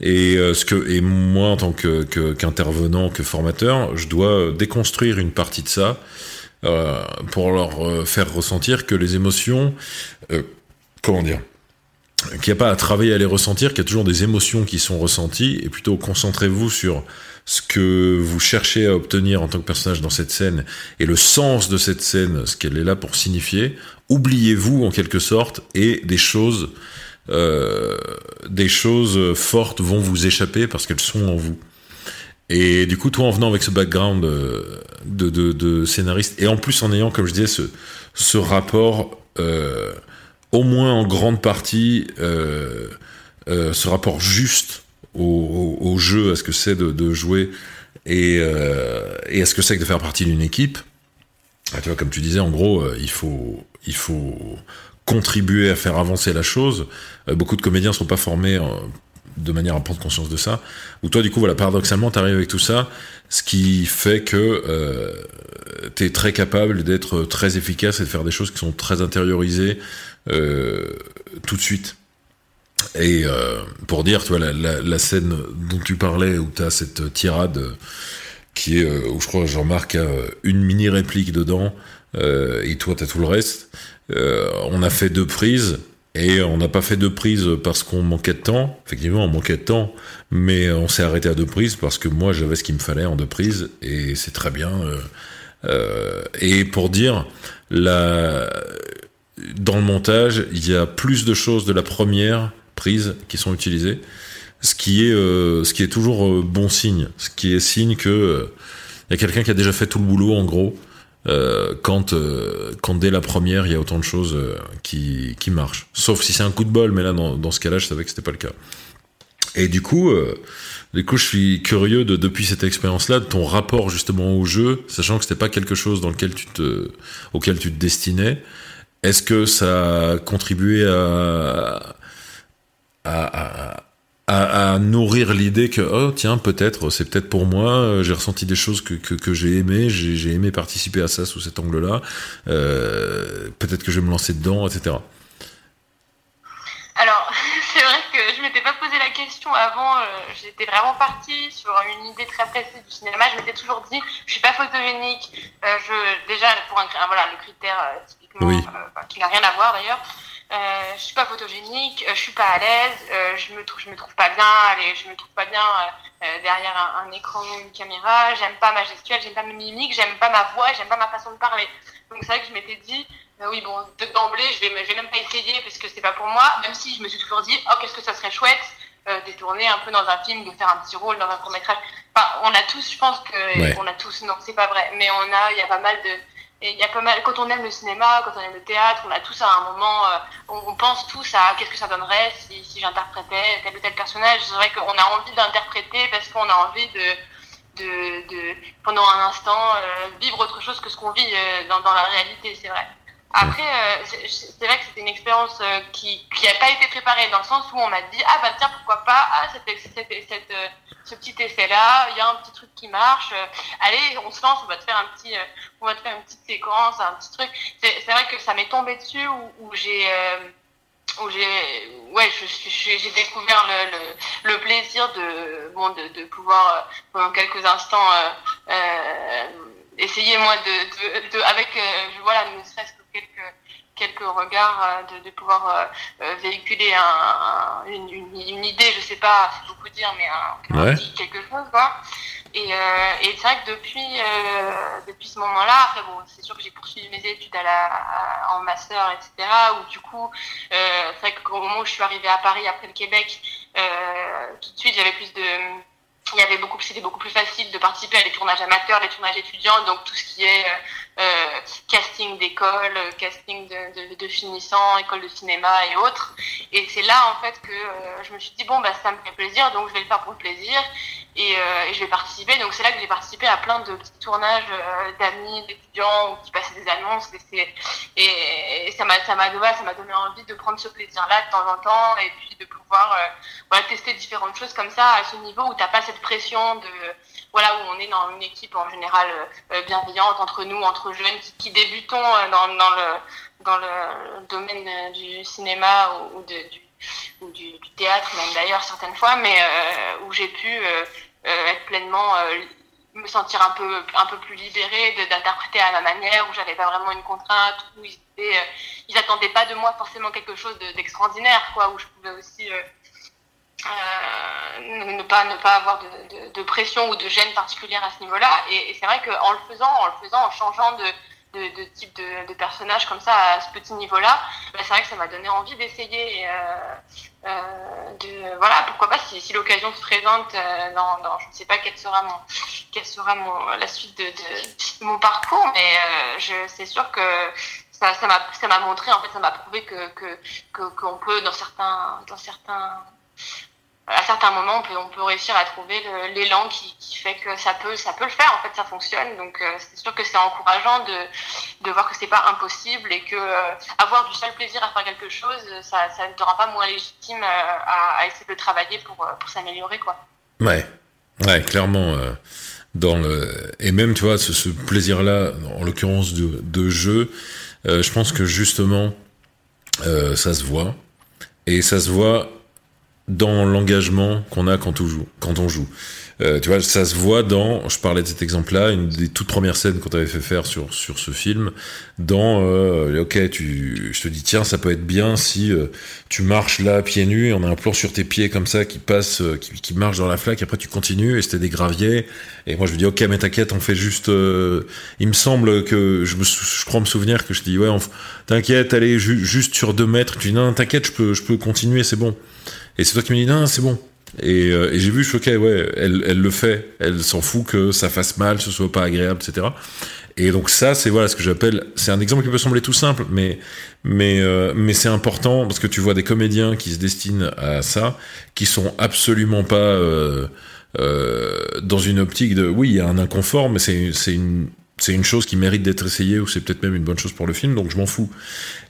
Et euh, ce que et moi en tant qu'intervenant, que, formateur, je dois déconstruire une partie de ça euh, pour leur faire ressentir que les émotions, comment dire, qu'il n'y a pas à travailler à les ressentir, qu'il y a toujours des émotions qui sont ressenties, et plutôt concentrez-vous sur ce que vous cherchez à obtenir en tant que personnage dans cette scène, et le sens de cette scène, ce qu'elle est là pour signifier. Oubliez-vous en quelque sorte, et des choses, euh, des choses fortes vont vous échapper parce qu'elles sont en vous. Et du coup, toi, en venant avec ce background euh, de, scénariste, et en plus en ayant, comme je disais, ce, rapport... Euh, au moins en grande partie ce rapport juste au, jeu, à ce que c'est de, jouer et, euh, et à ce que c'est que de faire partie d'une équipe. Ah, tu vois, comme tu disais, en gros, euh, il faut, il faut contribuer à faire avancer la chose. Euh, beaucoup de comédiens sont pas formés de manière à prendre conscience de ça. Ou toi, du coup, voilà, paradoxalement, tu arrives avec tout ça, ce qui fait que euh, tu es très capable d'être très efficace et de faire des choses qui sont très intériorisées, tout de suite. Et euh, pour dire, tu vois, la, scène dont tu parlais, où tu as cette tirade qui est, euh, où je crois Jean-Marc a une mini réplique dedans, euh, et toi tu as tout le reste. Euh, on a fait deux prises, et on n'a pas fait deux prises parce qu'on manquait de temps. Effectivement, on manquait de temps, mais on s'est arrêté à deux prises parce que moi j'avais ce qu'il me fallait en deux prises, et c'est très bien. Euh, et pour dire, dans le montage, il y a plus de choses de la première prise qui sont utilisées, ce qui est, euh, ce qui est toujours euh, bon signe, ce qui est signe que euh, il y a quelqu'un qui a déjà fait tout le boulot en gros. Euh, quand, quand dès la première il y a autant de choses qui, qui marchent. Sauf si c'est un coup de bol, mais là dans, dans ce cas-là, je savais que c'était pas le cas. Et du coup, du coup, je suis curieux de depuis cette expérience-là, de ton rapport justement au jeu, sachant que c'était pas quelque chose dans lequel tu te, auquel tu te destinais. Est-ce que ça a contribué à, à, à, à, nourrir l'idée que oh tiens peut-être c'est peut-être pour moi euh, j'ai ressenti des choses que, que, que j'ai aimé j'ai aimé participer à ça sous cet angle là euh, peut-être que je vais me lancer dedans etc alors *laughs* c'est vrai que je m'étais pas posé la question avant euh, j'étais vraiment partie sur une idée très précise du cinéma je m'étais toujours dit je suis pas photogénique je déjà pour un voilà le critère typiquement qui n'a rien à voir d'ailleurs euh, je suis pas photogénique, euh, je suis pas à l'aise, euh, je me trouve, je me trouve pas bien, allez, je me trouve pas bien euh, derrière un, un, écran ou une caméra, j'aime pas ma gestuelle, j'aime pas mes mimiques, j'aime pas ma voix, j'aime pas ma façon de parler. Donc c'est vrai que je m'étais dit, oui bon, d'emblée, je vais, je vais même pas essayer parce que c'est pas pour moi, même si je me suis toujours dit, oh qu'est-ce que ça serait chouette euh, tourner un peu dans un film, de faire un petit rôle dans un court métrage. Enfin, on a tous, je pense que, on a tous, non, c'est pas vrai, mais on a, il y a pas mal de il y a pas mal, quand on aime le cinéma, quand on aime le théâtre, on a tous à un moment, euh, on, pense tous à qu'est-ce que ça donnerait si, j'interprétais tel ou tel personnage. C'est vrai qu'on a envie d'interpréter parce qu'on a envie de, de, de, pendant un instant, euh, vivre autre chose que ce qu'on vit euh, dans la réalité, c'est vrai. Après, euh, c'est vrai que c'était une expérience euh, qui n'a pas été préparée dans le sens où on m'a dit ah bah tiens pourquoi pas ah euh, ce petit essai là il y a un petit truc qui marche allez on se lance on va te faire un petit on va te faire une petite séquence un petit truc. C'est vrai que ça m'est tombé dessus où, j'ai où j'ai ouais j'ai découvert le, plaisir de bon de, pouvoir pendant quelques instants essayer moi de, avec voilà ne serait-ce quelques, quelques regards, euh, de, de pouvoir euh, euh, véhiculer un, une, une, idée, je sais pas, c'est beaucoup dire, mais un, quelque chose, quoi. Et, euh, et c'est vrai que depuis, euh, depuis ce moment-là, après bon, c'est sûr que j'ai poursuivi mes études à la, en master, etc. Où du coup, euh, c'est vrai qu'au moment où je suis arrivée à Paris après le Québec, tout de suite j'avais plus de il y avait beaucoup, c'était beaucoup plus facile de participer à des tournages amateurs, des tournages étudiants, donc tout ce qui est casting d'école, casting de, de, de finissants, école de cinéma et autres. Et c'est là en fait que euh, je me suis dit bon bah ça me fait plaisir, donc je vais le faire pour le plaisir et, euh, et je vais participer. Donc c'est là que j'ai participé à plein de petits tournages euh, d'amis, d'étudiants qui passaient des annonces. Et, et, et ça m'a ça m'a m'a donné envie de prendre ce plaisir-là de temps en temps et puis de pouvoir voilà, tester différentes choses comme ça à ce niveau où t'as pas cette pression de voilà où on est dans une équipe en général euh, bienveillante entre nous entre jeunes qui, débutons euh, dans, dans le dans le domaine euh, du cinéma ou, de, du, théâtre même d'ailleurs certaines fois mais euh, où j'ai pu euh, être pleinement me sentir un peu un peu plus libérée d'interpréter à ma manière où j'avais pas vraiment une contrainte où ils étaient, ils attendaient pas de moi forcément quelque chose d'extraordinaire quoi où je pouvais aussi euh, ne pas ne pas avoir de, de, de, pression ou de gêne particulière à ce niveau-là. Et, et c'est vrai qu'en le faisant, en le faisant, en changeant de, de, type de, personnage comme ça à ce petit niveau-là, bah, c'est vrai que ça m'a donné envie d'essayer. Euh, euh, de voilà, pourquoi pas si, si l'occasion se présente euh, dans, dans, je ne sais pas quelle sera mon, quelle sera mon la suite de, mon parcours, mais euh, je c'est sûr que ça m'a ça m'a montré en fait ça m'a prouvé que que qu'on peut dans certains dans certains à certains moments, on peut, réussir à trouver l'élan qui, fait que ça peut, ça peut le faire. En fait, ça fonctionne. Donc, euh, c'est sûr que c'est encourageant de, voir que c'est pas impossible et que euh, avoir du seul plaisir à faire quelque chose, ça, ne te rend pas moins légitime euh, à, essayer de travailler pour, pour s'améliorer, quoi. Ouais, ouais, clairement. Euh, dans le et même, tu vois, ce, plaisir-là, en l'occurrence de jeu, je pense que justement, ça se voit et ça se voit dans l'engagement qu'on a quand on joue. Quand on joue. Euh, tu vois, ça se voit dans, je parlais de cet exemple-là, une des toutes premières scènes qu'on t'avait fait faire sur sur ce film, dans, euh, ok, tu, je te dis tiens, ça peut être bien si euh, tu marches là pieds nus, et on a un plan sur tes pieds comme ça qui passe, euh, qui, qui marche dans la flaque, après tu continues et c'était des graviers, et moi je me dis ok, mais t'inquiète, on fait juste, euh, il me semble que je me, je crois me souvenir que je dis ouais, t'inquiète, allez ju juste sur deux mètres, tu dis non, t'inquiète, je peux je peux continuer, c'est bon. Et c'est toi qui me dis non, c'est bon. Et, euh, et j'ai vu, je suis ok, ouais, elle, elle le fait, elle s'en fout que ça fasse mal, ce soit pas agréable, etc. Et donc ça, c'est voilà ce que j'appelle, c'est un exemple qui peut sembler tout simple, mais mais euh, mais c'est important parce que tu vois des comédiens qui se destinent à ça, qui sont absolument pas euh, dans une optique de, oui, il y a un inconfort, mais c'est c'est une c'est une chose qui mérite d'être essayée ou c'est peut-être même une bonne chose pour le film, donc je m'en fous.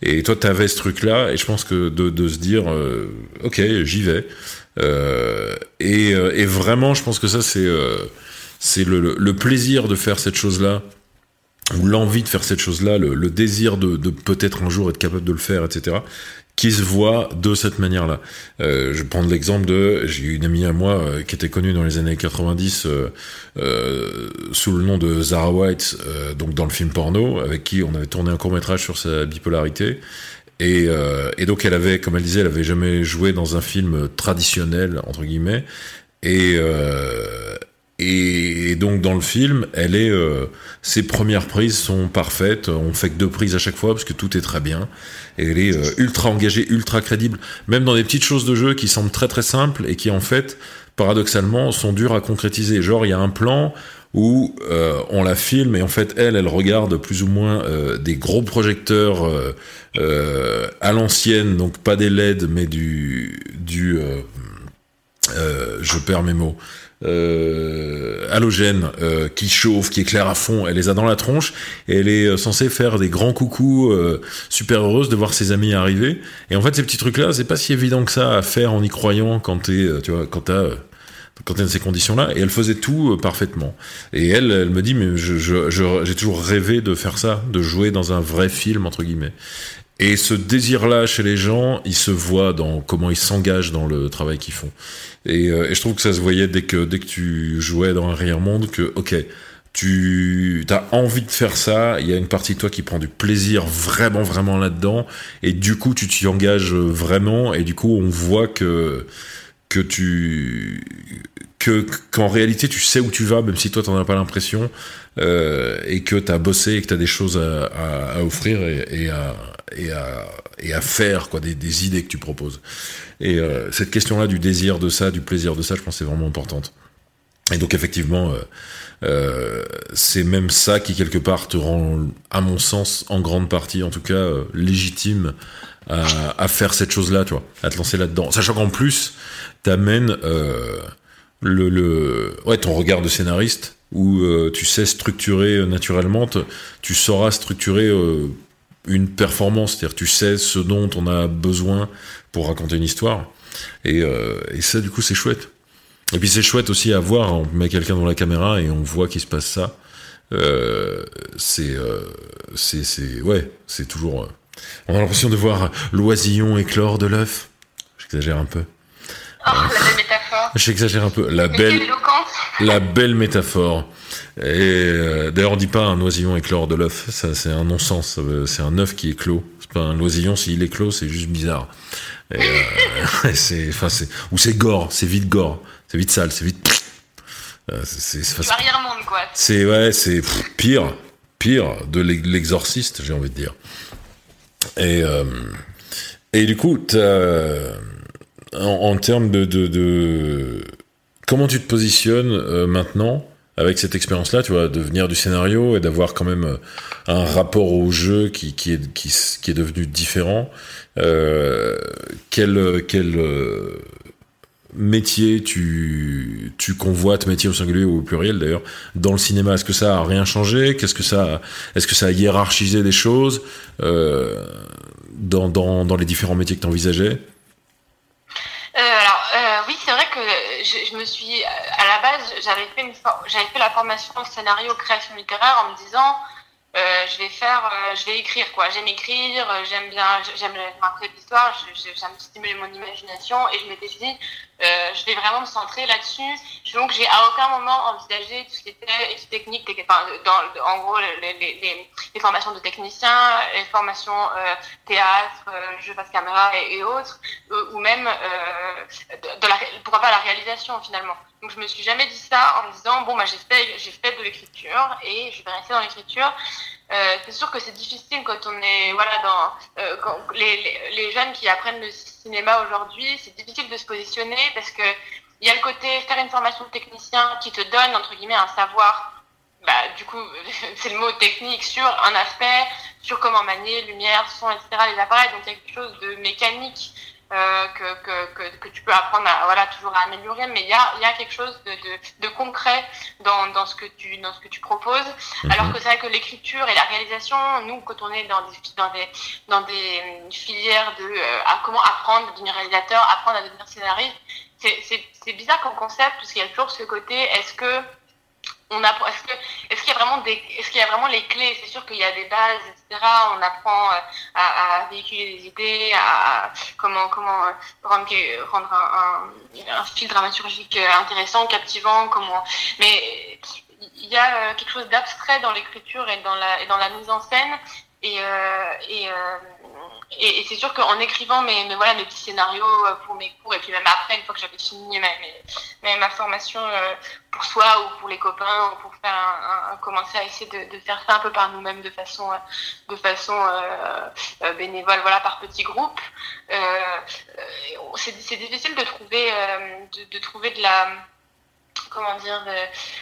Et toi, tu avais ce truc-là, et je pense que de, se dire, euh, ok, j'y vais. Euh, et, euh, et, vraiment, je pense que ça, c'est le, plaisir de faire cette chose-là, ou l'envie de faire cette chose-là, le, désir de peut-être un jour être capable de le faire, etc qui se voit de cette manière-là. Euh, je prends l'exemple de, j'ai une amie à moi euh, qui était connue dans les années 90 euh, euh, sous le nom de Zara White, euh, donc dans le film porno, avec qui on avait tourné un court métrage sur sa bipolarité. Et, et, donc elle avait, comme elle disait, elle avait jamais joué dans un film traditionnel entre guillemets. Et, et donc dans le film, elle est, euh, ses premières prises sont parfaites. On fait que deux prises à chaque fois parce que tout est très bien. Et elle est euh, ultra engagée, ultra crédible, même dans des petites choses de jeu qui semblent très très simples et qui en fait, paradoxalement, sont dures à concrétiser. Genre il y a un plan où euh, on la filme et en fait elle, elle regarde plus ou moins des gros projecteurs à l'ancienne, donc pas des LED mais du du je perds mes mots euh, halogène euh, qui chauffe, qui éclaire à fond, elle les a dans la tronche et elle est euh, censée faire des grands coucous euh, super heureuse de voir ses amis arriver. Et en fait, ces petits trucs-là, c'est pas si évident que ça à faire en y croyant quand t'es, tu vois, quand t'as quand t'es dans ces conditions-là, et elle faisait tout parfaitement. Et elle, elle me dit, mais je, je, j'ai toujours rêvé de faire ça, de jouer dans un vrai film entre guillemets. Et ce désir-là chez les gens, il se voit dans comment ils s'engagent dans le travail qu'ils font. Et, euh, je trouve que ça se voyait dès que dès que tu jouais dans un rire monde que ok tu as envie de faire ça, il y a une partie de toi qui prend du plaisir vraiment vraiment là-dedans et du coup tu t'y engages vraiment et du coup on voit que que tu que qu'en réalité tu sais où tu vas même si toi t'en as pas l'impression euh, et que tu as bossé et que tu as des choses à, offrir et, à, et, à, et à faire quoi des, des idées que tu proposes et euh, cette question-là du désir de ça, du plaisir de ça, je pense c'est vraiment importante. Et donc effectivement, euh, c'est même ça qui quelque part te rend, à mon sens, en grande partie, en tout cas, légitime à, à, faire cette chose-là, tu vois, à te lancer là-dedans. Sachant qu'en plus, t'amènes euh, le, le, ouais, ton regard de scénariste où euh, tu sais structurer naturellement, tu sauras structurer une performance, c'est-à-dire tu sais ce dont on a besoin pour raconter une histoire. Et, euh, et ça, du coup, c'est chouette. Et puis c'est chouette aussi à voir, on met quelqu'un dans la caméra et on voit qu'il se passe ça. Euh, c'est, euh, c'est, ouais, c'est toujours. Euh, on a l'impression de voir l'oisillon éclore de l'œuf. J'exagère un peu. Oh, la belle métaphore. J'exagère un peu. La belle, la belle métaphore. Et euh, d'ailleurs, on dit pas un oisillon éclore de l'œuf. Ça, c'est un non-sens. C'est un œuf qui éclot. C'est pas un oisillon. S'il éclot, c'est juste bizarre. Et, euh, *laughs* c'est, enfin, c'est, ou c'est gore. C'est vite gore. C'est vite sale. C'est vite. Euh, c'est. C'est ouais, c'est pire, pire de l'exorciste, j'ai envie de dire. Et euh, et du coup, en, termes de, comment tu te positionnes euh, maintenant avec cette expérience-là, tu vois, de venir du scénario et d'avoir quand même euh, un rapport au jeu qui, qui, est, qui, est devenu différent. Quel quel métier tu, tu convoites, métier au singulier ou au pluriel d'ailleurs, dans le cinéma Est-ce que ça a rien changé? Qu'est-ce que ça, est-ce que ça a hiérarchisé des choses euh, dans, dans, dans les différents métiers que tu envisageais euh, alors euh, oui, c'est vrai que je, me suis à la base j'avais fait fait la formation scénario création littéraire en me disant euh, je vais faire euh, je vais écrire quoi. J'aime écrire euh, j'aime bien j'aime raconter l'histoire j'aime stimuler mon imagination et je m'étais dit je vais vraiment me centrer là-dessus. Donc j'ai à aucun moment envisagé tout ce qui était études en gros les, formations de techniciens les formations théâtre jeux face caméra et, autres ou même pourquoi pas la réalisation finalement donc je me suis jamais dit ça en me disant bon bah j'ai fait j'ai fait de l'écriture et je vais rester dans l'écriture. Euh, c'est sûr que c'est difficile quand on est voilà dans euh, les, les, jeunes qui apprennent le cinéma aujourd'hui, c'est difficile de se positionner parce que il y a le côté faire une formation de technicien qui te donne entre guillemets un savoir. Bah, du coup, *laughs* c'est le mot technique sur un aspect, sur comment manier lumière, son, etc. les appareils. Donc il y a quelque chose de mécanique euh, que, que, que, tu peux apprendre à, voilà, toujours à améliorer, mais il y a, y a quelque chose de, de, de concret dans, dans, ce que tu, dans ce que tu proposes. Mhm. Alors que c'est vrai que l'écriture et la réalisation, nous, quand on est dans des, dans des, dans des filières de à comment apprendre à devenir réalisateur, apprendre à devenir scénariste, c'est bizarre comme concept, parce qu'il y a toujours ce côté, est-ce que on est-ce que, est-ce qu'il y a vraiment des, est-ce qu'il y a vraiment les clés? C'est sûr qu'il y a des bases, etc. On apprend euh, à, à véhiculer des idées, à, comment, comment euh, rendre, rendre un, un, un, fil dramaturgique euh, intéressant, captivant, comment. Mais il y a quelque chose d'abstrait dans l'écriture et dans la, et dans la mise en scène. Et, euh, et, euh, et, c'est sûr qu'en écrivant mes, voilà, mes petits scénarios euh, pour mes cours, et puis même après, une fois que j'avais fini ma, ma, ma formation euh, pour soi ou pour les copains, ou pour faire commencer à essayer de, faire ça un peu par nous-mêmes de façon, euh, de façon bénévole, voilà, par petits groupes. c'est difficile de trouver, de trouver de la comment dire,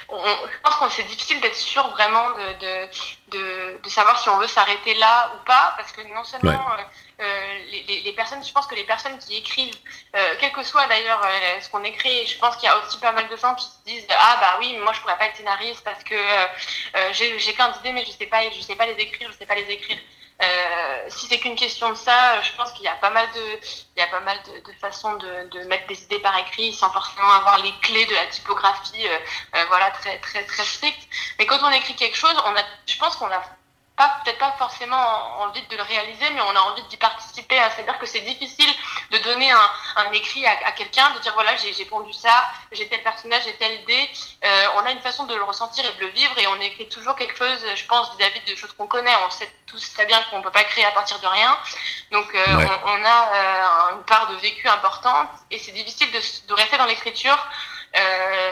on, je pense que c'est difficile d'être sûr vraiment de, de, de, de, savoir si on veut s'arrêter là ou pas, parce que non seulement ouais. euh, les, les, personnes, je pense que les personnes qui écrivent, euh, quel que soit d'ailleurs euh, ce qu'on écrit, je pense qu'il y a aussi pas mal de gens qui se disent ah bah oui, moi je pourrais pas être scénariste parce que euh, j'ai plein d'idées mais je sais pas, je sais pas les écrire, je sais pas les écrire. Euh, si c'est qu'une question de ça, je pense qu'il y a pas mal de, il y a pas mal de, façons de, mettre des idées par écrit sans forcément avoir les clés de la typographie, euh, euh, voilà, très très très strictes. Mais quand on écrit quelque chose, on a, je pense qu'on a peut-être pas forcément envie de le réaliser, mais on a envie d'y participer. C'est-à-dire que c'est difficile de donner un, un écrit à, à quelqu'un, de dire voilà, j'ai pondu ça, j'ai tel personnage, j'ai telle idée. Euh, on a une façon de le ressentir et de le vivre, et on écrit toujours quelque chose, je pense, vis-à-vis -vis de choses qu'on connaît. On sait tous très bien qu'on peut pas créer à partir de rien. Donc euh, ouais. on, on, a euh, une part de vécu importante, et c'est difficile de, de, rester dans l'écriture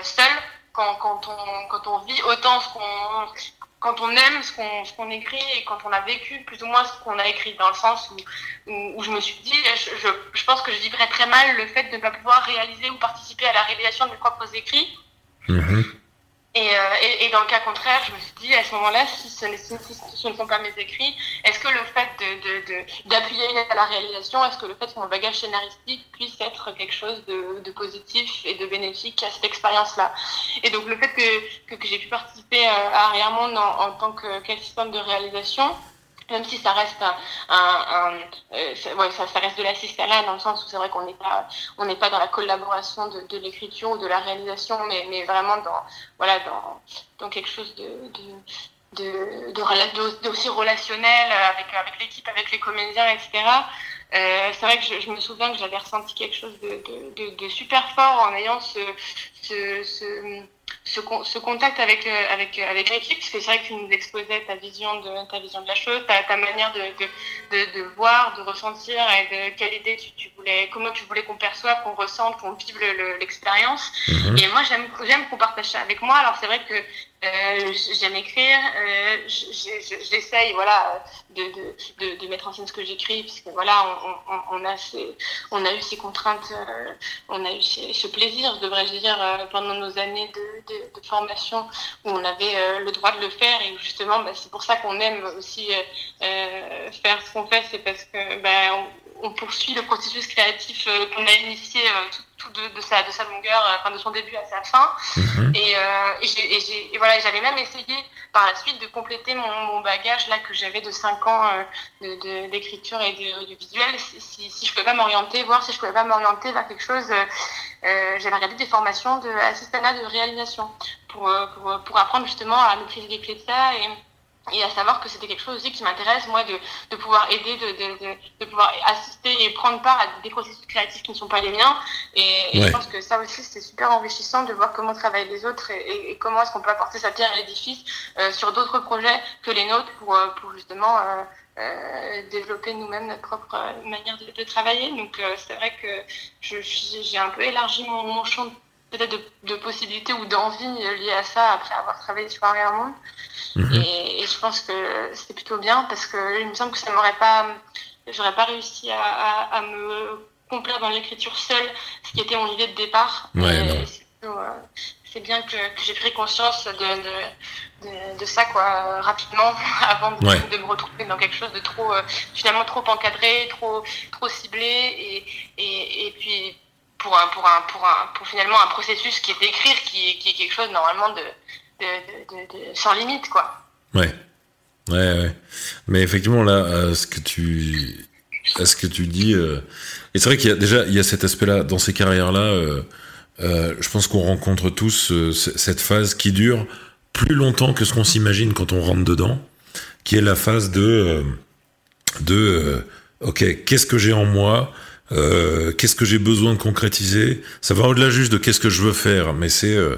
seul quand, quand, on, quand on vit autant ce qu'on quand on aime ce qu'on qu écrit et quand on a vécu plus ou moins ce qu'on a écrit, dans le sens où, je me suis dit, je, pense que je vivrais très mal le fait de ne pas pouvoir réaliser ou participer à la réalisation de mes propres écrits. Mmh. Et, euh, et, et, dans le cas contraire, je me suis dit à ce moment-là, si ce, ne sont pas mes écrits, est-ce que le fait d'appuyer de, de, de, à la réalisation, est-ce que le fait que mon bagage scénaristique puisse être quelque chose de, de positif et de bénéfique à cette expérience-là? Et donc le fait que, que, que j'ai pu participer euh, à Arrière Monde en, en tant qu'assistante de réalisation, même si ça reste un, un, un euh, ça, ouais, ça, ça, reste de l'assistanat dans le sens où c'est vrai qu'on n'est pas on n'est pas dans la collaboration de, de l'écriture ou de la réalisation mais, mais vraiment dans voilà dans, dans quelque chose de, de de, relationnel avec avec l'équipe avec les comédiens etc euh, c'est vrai que je, je, me souviens que j'avais ressenti quelque chose de, de, de, super fort en ayant ce, ce, ce ce, ce, contact avec euh, avec avec l'équipe parce que c'est vrai que tu nous exposais ta vision de ta vision de la chose ta, ta manière de, de, de, de, voir de ressentir et de quelle idée tu, tu voulais comment tu voulais qu'on perçoive qu'on ressente qu'on vive l'expérience le, le, mmh. et moi j'aime j'aime qu'on partage ça avec moi alors c'est vrai que euh, j'aime écrire, euh, j'essaye voilà de, de, de, mettre en scène ce que j'écris puisque voilà on, a on a eu ces contraintes, euh, on a eu ce plaisir devrais-je dire euh, pendant nos années de, de, formation où on avait euh, le droit de le faire et justement bah, c'est pour ça qu'on aime aussi faire ce qu'on fait c'est parce que bah, on, poursuit le processus créatif qu'on a initié tout, tout de, de, sa, de sa longueur, enfin de son début à sa fin. Mmh. Et, euh, et, et, et, voilà, j'avais même essayé par la suite de compléter mon, mon bagage là que j'avais de 5 ans euh, d'écriture et d'audiovisuel, si, si je pouvais pas m'orienter, voir si je pouvais pas m'orienter vers quelque chose. Euh, euh j'avais regardé des formations de, de réalisation pour, pour, pour apprendre justement à maîtriser les clés de ça et et à savoir que c'était quelque chose aussi qui m'intéresse moi de, de pouvoir aider de, de, de, pouvoir assister et prendre part à des processus créatifs qui ne sont pas les miens et, et ouais. je pense que ça aussi c'est super enrichissant de voir comment travaillent les autres et, et comment est-ce qu'on peut apporter sa pierre à l'édifice euh, sur d'autres projets que les nôtres pour, euh, pour justement euh, euh, développer nous-mêmes notre propre euh, manière de, de travailler donc euh, c'est vrai que j'ai un peu élargi mon, mon champ peut-être de, de, possibilités ou d'envie liées à ça après avoir travaillé sur Arrière Monde. Mmh. Et, et, je pense que c'est plutôt bien parce que il me semble que ça m'aurait pas, j'aurais pas réussi à, à, à, me complaire dans l'écriture seule, ce qui était mon idée de départ. Ouais, c'est bien que, j'ai pris conscience de, de, ça quoi, rapidement *laughs* avant de, me retrouver dans quelque chose de trop, finalement trop encadré, trop, trop ciblé. Et, et, et puis pour, un, pour, un, pour, un, pour finalement un processus qui est d'écrire, qui, qui est quelque chose normalement de, sans limite. quoi. Ouais. Ouais. Mais effectivement, là, ce que tu, à ce que tu dis, euh, et c'est vrai qu'il y a déjà, il y a cet aspect-là dans ces carrières-là. Euh, euh, je pense qu'on rencontre tous cette phase qui dure plus longtemps que ce qu'on s'imagine quand on rentre dedans, qui est la phase de, de, ok, qu'est-ce que j'ai en moi euh, qu'est-ce que j'ai besoin de concrétiser? Ça va au-delà juste de qu'est-ce que je veux faire, mais c'est euh,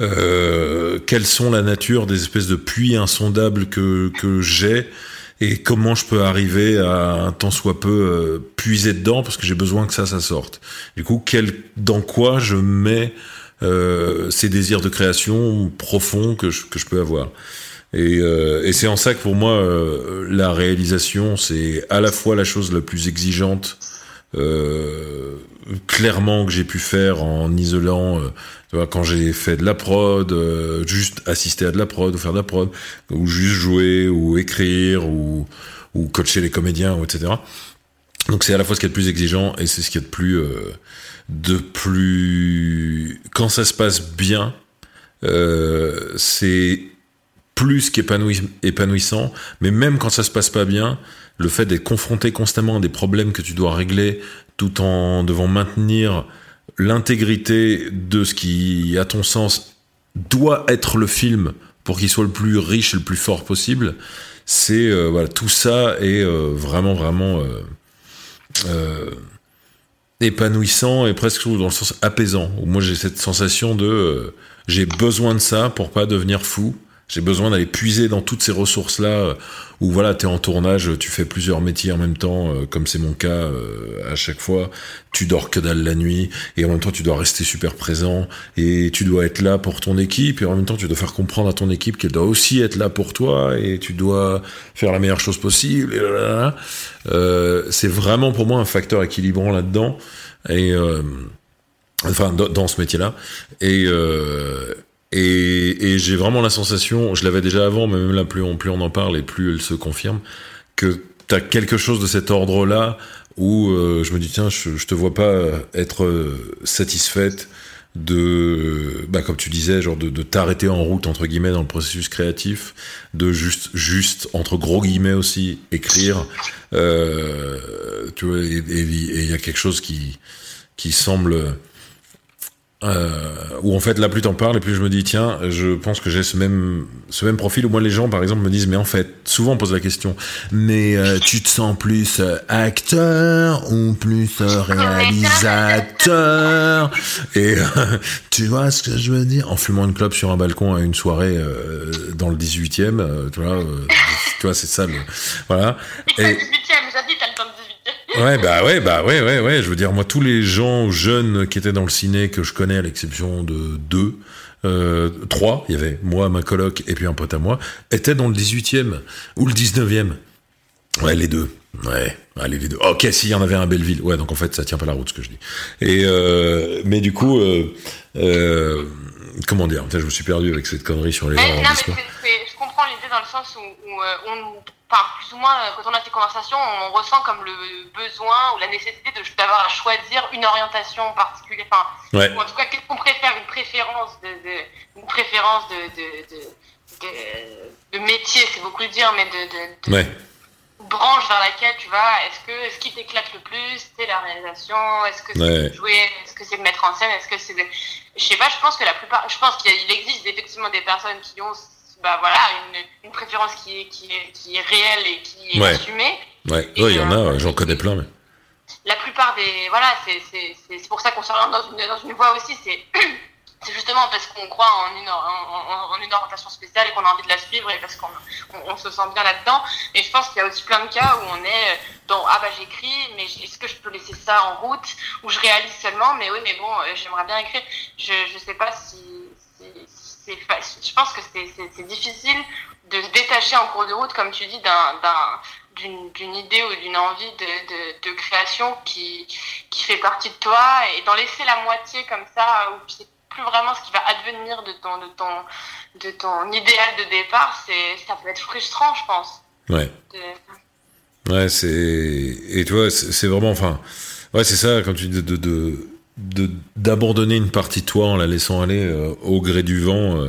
euh, quelles sont la nature des espèces de puits insondables que, que j'ai et comment je peux arriver à un tant soit peu euh, puiser dedans parce que j'ai besoin que ça, ça sorte. Du coup, quel, dans quoi je mets euh, ces désirs de création profonds que je, que je peux avoir? Et, et c'est en ça que pour moi, la réalisation, c'est à la fois la chose la plus exigeante euh, clairement que j'ai pu faire en isolant euh, quand j'ai fait de la prod euh, juste assister à de la prod ou faire de la prod ou juste jouer ou écrire ou, ou coacher les comédiens etc donc c'est à la fois ce qui est le plus exigeant et c'est ce qui est de plus de plus quand ça se passe bien c'est plus qu'épanouissant mais même quand ça se passe pas bien le fait d'être confronté constamment à des problèmes que tu dois régler tout en devant maintenir l'intégrité de ce qui, à ton sens, doit être le film pour qu'il soit le plus riche et le plus fort possible, c'est euh, voilà tout ça est euh, vraiment vraiment euh, épanouissant et presque dans le sens apaisant. Moi j'ai cette sensation de j'ai besoin de ça pour pas devenir fou j'ai besoin d'aller puiser dans toutes ces ressources-là, euh, où voilà, tu es en tournage, tu fais plusieurs métiers en même temps, euh, comme c'est mon cas euh, à chaque fois. Tu dors que dalle la nuit, et en même temps tu dois rester super présent, et tu dois être là pour ton équipe, et en même temps tu dois faire comprendre à ton équipe qu'elle doit aussi être là pour toi, et tu dois faire la meilleure chose possible. Et euh, c'est vraiment pour moi un facteur équilibrant là-dedans, et enfin dans, ce métier-là, et et, j'ai vraiment la sensation, je l'avais déjà avant, mais même là, plus on, plus on en parle et plus elle se confirme, que tu as quelque chose de cet ordre-là où euh, je me dis, tiens, je, je te vois pas être euh, satisfaite de, bah, comme tu disais, genre de, t'arrêter en route, entre guillemets, dans le processus créatif, de juste, juste, entre gros guillemets aussi, écrire. Euh, tu vois, et il y a quelque chose qui, qui semble euh, où en fait là plus t'en parles et plus je me dis tiens je pense que j'ai ce même ce même profil où moi les gens par exemple me disent mais en fait souvent on pose la question mais euh, tu te sens plus euh, acteur ou plus euh, réalisateur? Et tu vois ce que je veux dire? En fumant une clope sur un balcon à une soirée dans le 18e tu vois tu vois c'est ça le, voilà. Et, Ouais, bah ouais, bah ouais, ouais, ouais. Je veux dire, moi, tous les gens jeunes qui étaient dans le ciné que je connais, à l'exception de deux, euh, trois, il y avait moi, ma coloc et puis un pote à moi, étaient dans le 18e ou le 19e. Ouais, les deux. Ouais, allez les deux. Ok, s'il y en avait un à Belleville. Ouais, donc en fait, ça tient pas la route ce que je dis. Et euh, mais du coup, euh, euh, comment dire? Je me suis perdu avec cette connerie sur les. gens l'idée dans le sens où, où euh, on enfin plus ou moins, euh, quand on a ces conversations, on ressent comme le besoin ou la nécessité d'avoir à choisir une orientation particulière. Enfin, ou en tout cas, qu'est-ce qu'on préfère Une préférence de, de une préférence de, de, de, de métier, c'est beaucoup dire, mais de, ouais. branche vers laquelle tu vas. Est-ce que ce qui t'éclate le plus, c'est la réalisation Est-ce que c'est jouer Est-ce que c'est de mettre en scène Est-ce que c'est Je sais pas, je pense que la plupart. Je pense qu'il existe effectivement des personnes qui ont bah voilà, une, une, préférence qui est, qui, est, qui est réelle et qui est assumée. Ouais, il y en a, j'en connais plein. Mais... La plupart des. Voilà, c'est pour ça qu'on s'oriente dans une, dans une voie aussi. C'est. *clears throat* C'est justement parce qu'on croit en une, en, en, une orientation spéciale et qu'on a envie de la suivre et parce qu'on on, se sent bien là-dedans. Et je pense qu'il y a aussi plein de cas où on est dans ah bah j'écris, mais est-ce que je peux laisser ça en route? Ou je réalise seulement, mais oui, mais bon, euh, j'aimerais bien écrire. Je ne sais pas si, je pense que c'est difficile de se détacher en cours de route, comme tu dis, d'une idée ou d'une envie de, de, création qui, qui fait partie de toi et d'en laisser la moitié comme ça, ou plus vraiment ce qui va advenir de ton, de ton, de ton idéal de départ, c'est, ça peut être frustrant, je pense. Ouais. Ouais, c'est, et tu vois, c'est vraiment, enfin, ouais, c'est ça, quand tu dis de, de, de, d'abandonner une partie de toi en la laissant aller euh, au gré du vent, euh,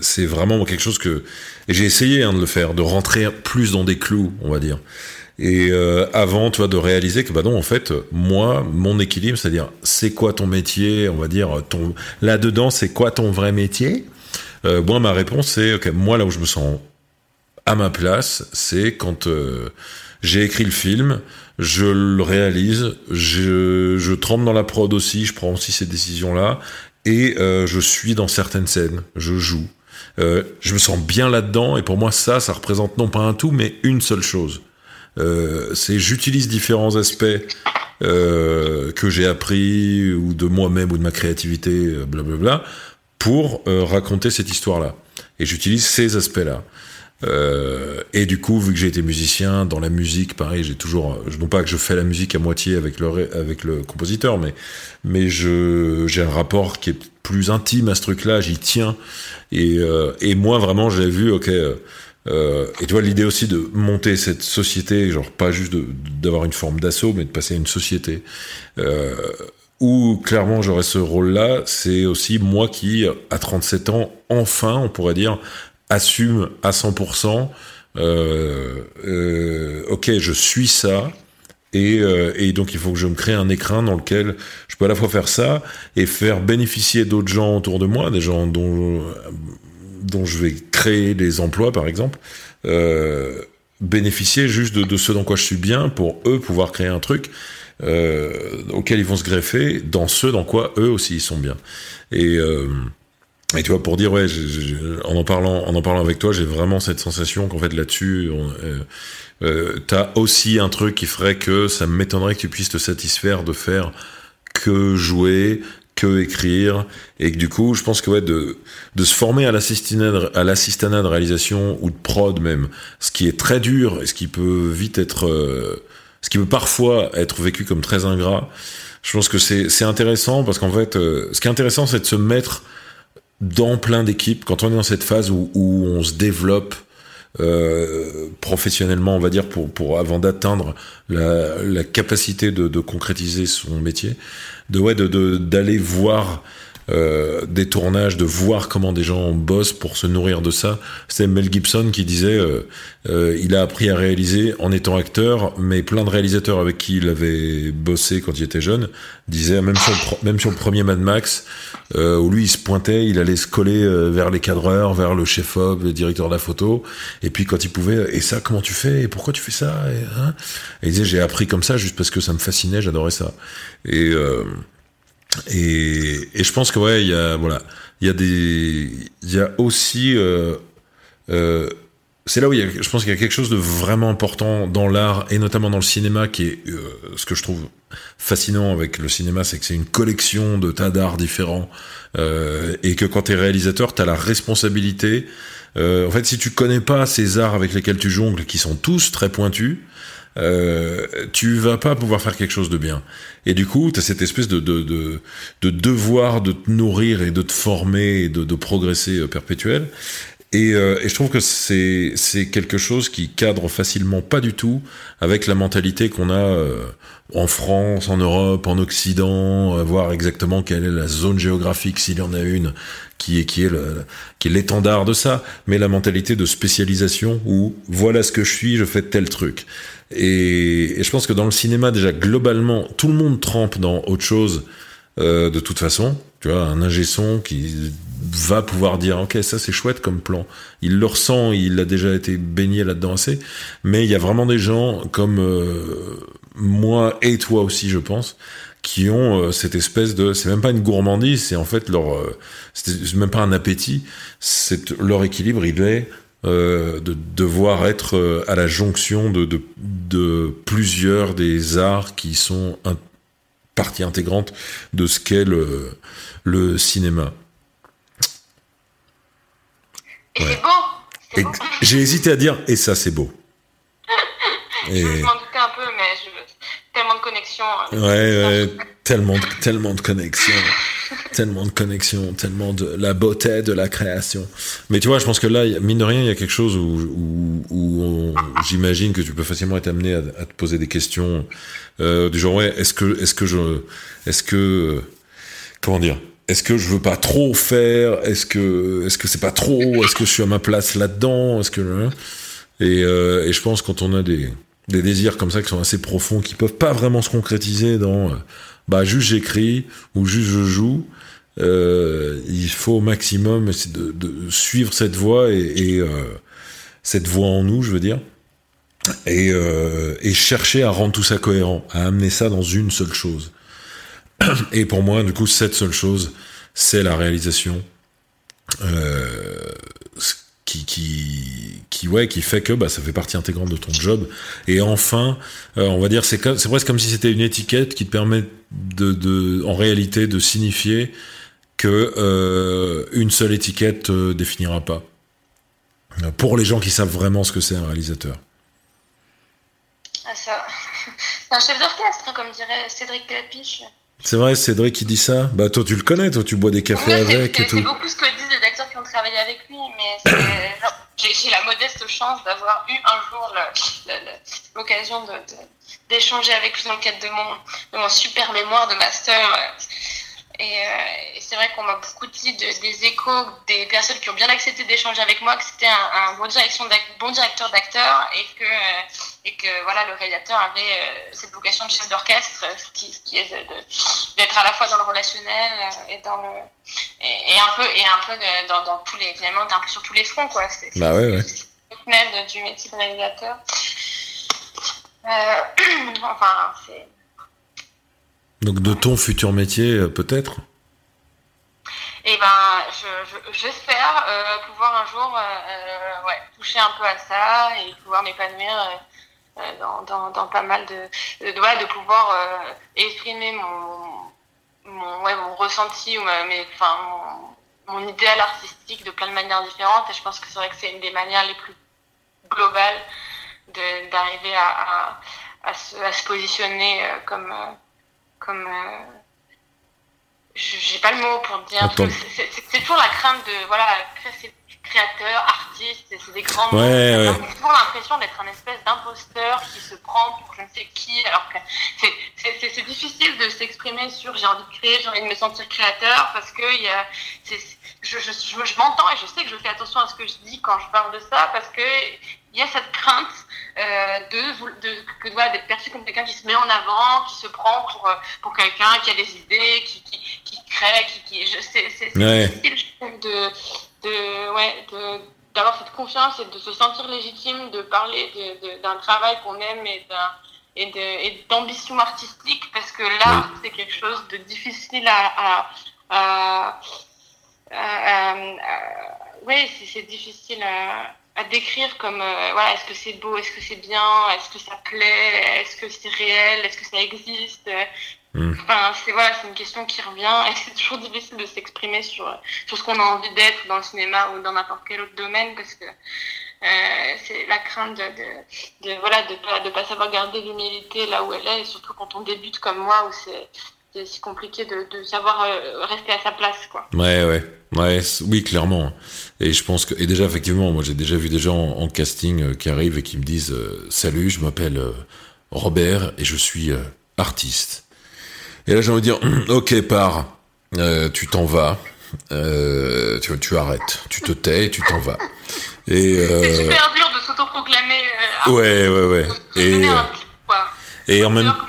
c'est vraiment quelque chose que, j'ai essayé hein, de le faire, de rentrer plus dans des clous, on va dire. Et euh, avant, tu vois, de réaliser que bah non, en fait, moi, mon équilibre, c'est-à-dire, c'est quoi ton métier, on va dire, ton là-dedans, c'est quoi ton vrai métier Moi, ma réponse, c'est, ok, moi, là où je me sens à ma place, c'est quand j'ai écrit le film, je le réalise, je, je trempe dans la prod aussi, je prends aussi ces décisions-là, et euh, je suis dans certaines scènes, je joue. Euh, je me sens bien là-dedans, et pour moi, ça, ça représente non pas un tout, mais une seule chose. Euh, c'est j'utilise différents aspects que j'ai appris ou de moi-même ou de ma créativité, blablabla, bla bla, pour raconter cette histoire-là. Et j'utilise ces aspects-là. Euh, et du coup, vu que j'ai été musicien, dans la musique, pareil, j'ai toujours, non pas que je fais la musique à moitié avec le avec le compositeur, mais mais je j'ai un rapport qui est plus intime à ce truc-là, j'y tiens. Et euh, et moi vraiment, j'ai vu, ok, euh, et tu vois, l'idée aussi de monter cette société, genre pas juste d'avoir une forme d'assaut, mais de passer à une société où clairement j'aurais ce rôle-là, c'est aussi moi qui, à 37 ans, enfin, on pourrait dire, assume à 100%, euh, euh, ok, je suis ça, et, euh, et, donc il faut que je me crée un écrin dans lequel je peux à la fois faire ça et faire bénéficier d'autres gens autour de moi, des gens dont dont je vais créer des emplois, par exemple, euh, bénéficier juste de, de, ce dans quoi je suis bien pour eux pouvoir créer un truc euh, auquel ils vont se greffer dans ce dans quoi eux aussi ils sont bien. Et, euh, et tu vois, pour dire, ouais, en en parlant, en en parlant avec toi, j'ai vraiment cette sensation qu'en fait là-dessus, euh, euh, t'as aussi un truc qui ferait que ça m'étonnerait que tu puisses te satisfaire de faire que jouer, que écrire. Et que du coup je pense que ouais de de se former à l'assistanat à l'assistanat de réalisation ou de prod même ce qui est très dur et ce qui peut vite être euh, ce qui peut parfois être vécu comme très ingrat je pense que c'est c'est intéressant parce qu'en fait euh, ce qui est intéressant c'est de se mettre dans plein d'équipes quand on est dans cette phase où, où on se développe euh, professionnellement, on va dire, pour, pour avant d'atteindre la, la, capacité de, de, concrétiser son métier, de ouais, de d'aller voir euh, des tournages, de voir comment des gens bossent pour se nourrir de ça. C'est Mel Gibson qui disait, euh, euh, il a appris à réaliser en étant acteur, mais plein de réalisateurs avec qui il avait bossé quand il était jeune disaient, même sur le, même sur le premier Mad Max, euh, où lui il se pointait, il allait se coller vers les cadreurs, vers le chef-op, le directeur de la photo, et puis quand il pouvait, et ça comment tu fais, et pourquoi tu fais ça, et, hein? Il disait j'ai appris comme ça juste parce que ça me fascinait, j'adorais ça. Et euh, et, et je pense que ouais, il y a voilà, il y a des, il y a aussi, euh, euh, c'est là où y a, je pense qu'il y a quelque chose de vraiment important dans l'art et notamment dans le cinéma qui est euh, ce que je trouve fascinant avec le cinéma, c'est que c'est une collection de tas d'arts différents euh, et que quand t'es réalisateur, t'as la responsabilité. Euh, en fait, si tu connais pas ces arts avec lesquels tu jongles, qui sont tous très pointus, euh, tu vas pas pouvoir faire quelque chose de bien. Et du coup, tu as cette espèce de, de, de, de, devoir de te nourrir et de te former et de, de progresser euh, perpétuel. Et, euh, et, je trouve que c'est c'est quelque chose qui cadre facilement pas du tout avec la mentalité qu'on a euh, en France, en Europe, en Occident, euh, voir exactement quelle est la zone géographique s'il y en a une qui est qui est le, qui est l'étendard de ça, mais la mentalité de spécialisation où voilà ce que je suis, je fais tel truc. Et, je pense que dans le cinéma, déjà, globalement, tout le monde trempe dans autre chose euh, de toute façon. Tu vois, un ingé son qui va pouvoir dire, ok, ça c'est chouette comme plan. Il le ressent, il a déjà été baigné là-dedans assez. Mais il y a vraiment des gens comme euh, moi et toi aussi, je pense, qui ont euh, cette espèce de, c'est même pas une gourmandise, c'est en fait leur, euh, c'est même pas un appétit, c'est leur équilibre, il est euh, de devoir être euh, à la jonction de, de, de, plusieurs des arts qui sont partie intégrante de ce qu'est le, le cinéma. Et ouais. c'est beau. J'ai hésité à dire et ça c'est beau. *laughs* je m'en doutais un peu, mais je... tellement de connexions. Ouais, ouais, tellement, tellement de connexions, tellement de connexions, tellement de la beauté de la création. Mais tu vois, je pense que là, mine de rien, il y a quelque chose où, j'imagine que tu peux facilement être amené à, te poser des questions euh, du genre, ouais, est-ce que, est-ce que je, est-ce que, comment dire, est-ce que je veux pas trop faire Est-ce que, est-ce que c'est pas trop Est-ce que je suis à ma place là-dedans Est-ce que et, euh, et je pense quand on a des des désirs comme ça qui sont assez profonds, qui peuvent pas vraiment se concrétiser dans euh, bah juste j'écris ou juste je joue. Euh, il faut au maximum de, de suivre cette voie et, euh, cette voie en nous, je veux dire, et, euh, et chercher à rendre tout ça cohérent, à amener ça dans une seule chose. *clears throat* Et pour moi, du coup, cette seule chose, c'est la réalisation. Qui qui ouais qui fait que bah ça fait partie intégrante de ton job et enfin on va dire c'est presque comme si c'était une étiquette qui te permet de en réalité de signifier que euh, une seule étiquette euh, définira pas pour les gens qui savent vraiment ce que c'est un réalisateur ah, ça *laughs* c'est un chef d'orchestre hein, comme dirait Cédric Clapiche c'est vrai, Cédric qui dit ça. Bah toi tu le connais, toi tu bois des cafés avec et tout. C'est beaucoup ce que disent les acteurs qui ont travaillé avec lui, mais *coughs* j'ai la modeste chance d'avoir eu un jour l'occasion d'échanger avec lui dans le cadre de mon, de mon super mémoire de master euh, et, c'est vrai qu'on m'a beaucoup dit des échos des personnes qui ont bien accepté d'échanger avec moi que c'était un, bon, direction bon directeur d'acteur et que, euh, et que voilà, le réalisateur avait euh, cette vocation de chef d'orchestre, qui, qui est d'être à la fois dans le relationnel et, dans le, et, un peu, et un peu dans, dans, tous les, finalement, un peu sur tous les fronts. Quoi. C'est, bah ouais, ouais. du métier de réalisateur. *clears throat* enfin, c'est donc de ton futur métier, euh, peut-être Eh ben, j'espère euh, pouvoir un jour euh, toucher un peu à ça et pouvoir m'épanouir dans, dans, dans, pas mal de, de, de pouvoir exprimer mon, mon, ouais, mon ressenti ou mes, mon, idéal artistique de plein de manières différentes. Et je pense que c'est vrai que c'est une des manières les plus globales d'arriver à, à, se, à, se, positionner comme comme euh, j'ai pas le mot pour dire c'est toujours la crainte de voilà créateur artiste c'est des grands ouais, ouais. j'ai toujours l'impression d'être un espèce d'imposteur qui se prend pour je ne sais qui alors que c'est difficile de s'exprimer sur j'ai envie de créer j'ai envie de me sentir créateur parce que il y a je, je, je, m'entends et je sais que je fais attention à ce que je dis quand je parle de ça parce que il y a cette crainte euh, de, de, que d'être perçu comme quelqu'un qui se met en avant, qui se prend pour, euh, pour quelqu'un qui a des idées, qui, qui, qui crée, qui, qui c'est ouais. difficile de, de, ouais, de, d'avoir cette confiance et de se sentir légitime de parler d'un travail qu'on aime et d'un et d'ambition artistique parce que là c'est quelque chose de difficile à, à, à, oui c'est difficile à à décrire comme euh, voilà est-ce que c'est beau est-ce que c'est bien est-ce que ça plaît est-ce que c'est réel est-ce que ça existe? Hmm. enfin c'est voilà c'est une question qui revient et *laughs* c'est toujours difficile de s'exprimer sur sur ce qu'on a envie d'être dans le cinéma ou dans n'importe quel autre domaine parce que euh, c'est la crainte de, de, de voilà de pas de pas savoir garder l'humilité là où elle est et surtout quand on débute comme moi où c'est c'est si compliqué de, de savoir euh, rester à sa place quoi ouais ouais Ouais, oui, clairement. Et je pense que, et déjà, effectivement, moi, j'ai déjà vu des gens en, casting euh, qui arrivent et qui me disent euh, Salut, je m'appelle Robert et je suis artiste. Et là, j'ai envie de dire *clears throat* Ok, pars, tu t'en vas, tu, tu arrêtes, tu te tais et tu t'en vas. Et, C'est super dur de s'autoproclamer. ouais, ouais, ouais. Et, et en même *laughs*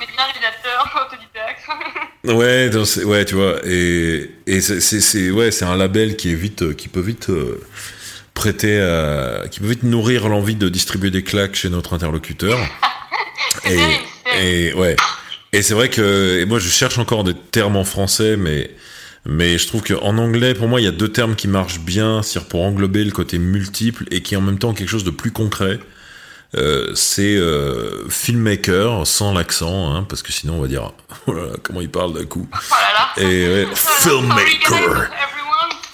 Ouais, ouais, tu vois, et, et c'est, ouais, c'est un label qui est vite, qui peut vite euh, prêter, à, qui peut vite nourrir l'envie de distribuer des claques chez notre interlocuteur. *laughs* et, et ouais, et c'est vrai que, et moi, je cherche encore des termes en français, mais mais je trouve qu'en anglais, pour moi, il y a deux termes qui marchent bien, c'est-à-dire pour englober le côté multiple et qui en même temps quelque chose de plus concret. Euh, c'est euh, filmmaker sans l'accent, hein, parce que sinon on va dire *laughs* voilà, comment il parle d'un coup. Oh Et ouais, filmmaker.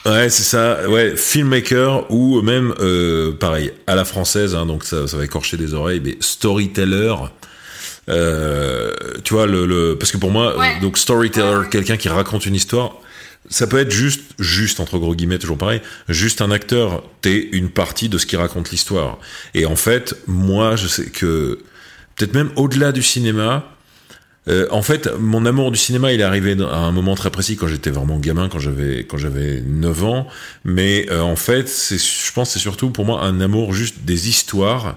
Ouais, c'est ça. Ouais, filmmaker ou même euh, pareil à la française, hein, donc ça, ça va écorcher des oreilles, mais storyteller. Euh, tu vois le, le, parce que pour moi donc storyteller quelqu'un qui raconte une histoire ça peut être juste, juste entre gros guillemets, toujours pareil, juste un acteur. T'es une partie de ce qui raconte l'histoire. Et en fait, moi, je sais que peut-être même au-delà du cinéma. Euh, en fait, mon amour du cinéma, il est arrivé à un moment très précis quand j'étais vraiment gamin, quand j'avais quand j'avais 9 ans. Mais euh, en fait, c'est, je pense, c'est surtout pour moi un amour juste des histoires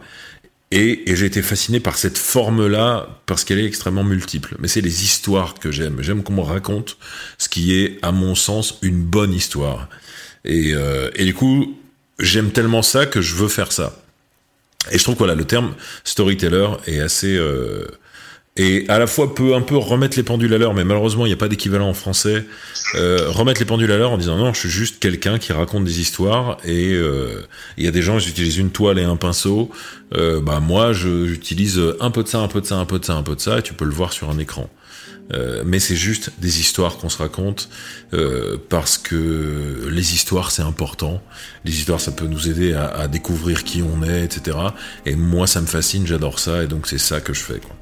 et, j'ai été fasciné par cette forme-là parce qu'elle est extrêmement multiple. Mais c'est les histoires que j'aime. J'aime qu'on me raconte ce qui est, à mon sens, une bonne histoire. Et, euh, et du coup, j'aime tellement ça que je veux faire ça. Et je trouve que voilà, le terme storyteller est assez euh, et à la fois peut un peu remettre les pendules à l'heure, mais malheureusement il n'y a pas d'équivalent en français. Euh, remettre les pendules à l'heure en disant non, je suis juste quelqu'un qui raconte des histoires et euh, il y a des gens qui utilisent une toile et un pinceau. Euh, bah moi j'utilise un peu de ça, un peu de ça, un peu de ça, un peu de ça, et tu peux le voir sur un écran. Euh, mais c'est juste des histoires qu'on se raconte euh, parce que les histoires c'est important. Les histoires ça peut nous aider à, à découvrir qui on est, etc. Et moi ça me fascine, j'adore ça et donc c'est ça que je fais. Quoi.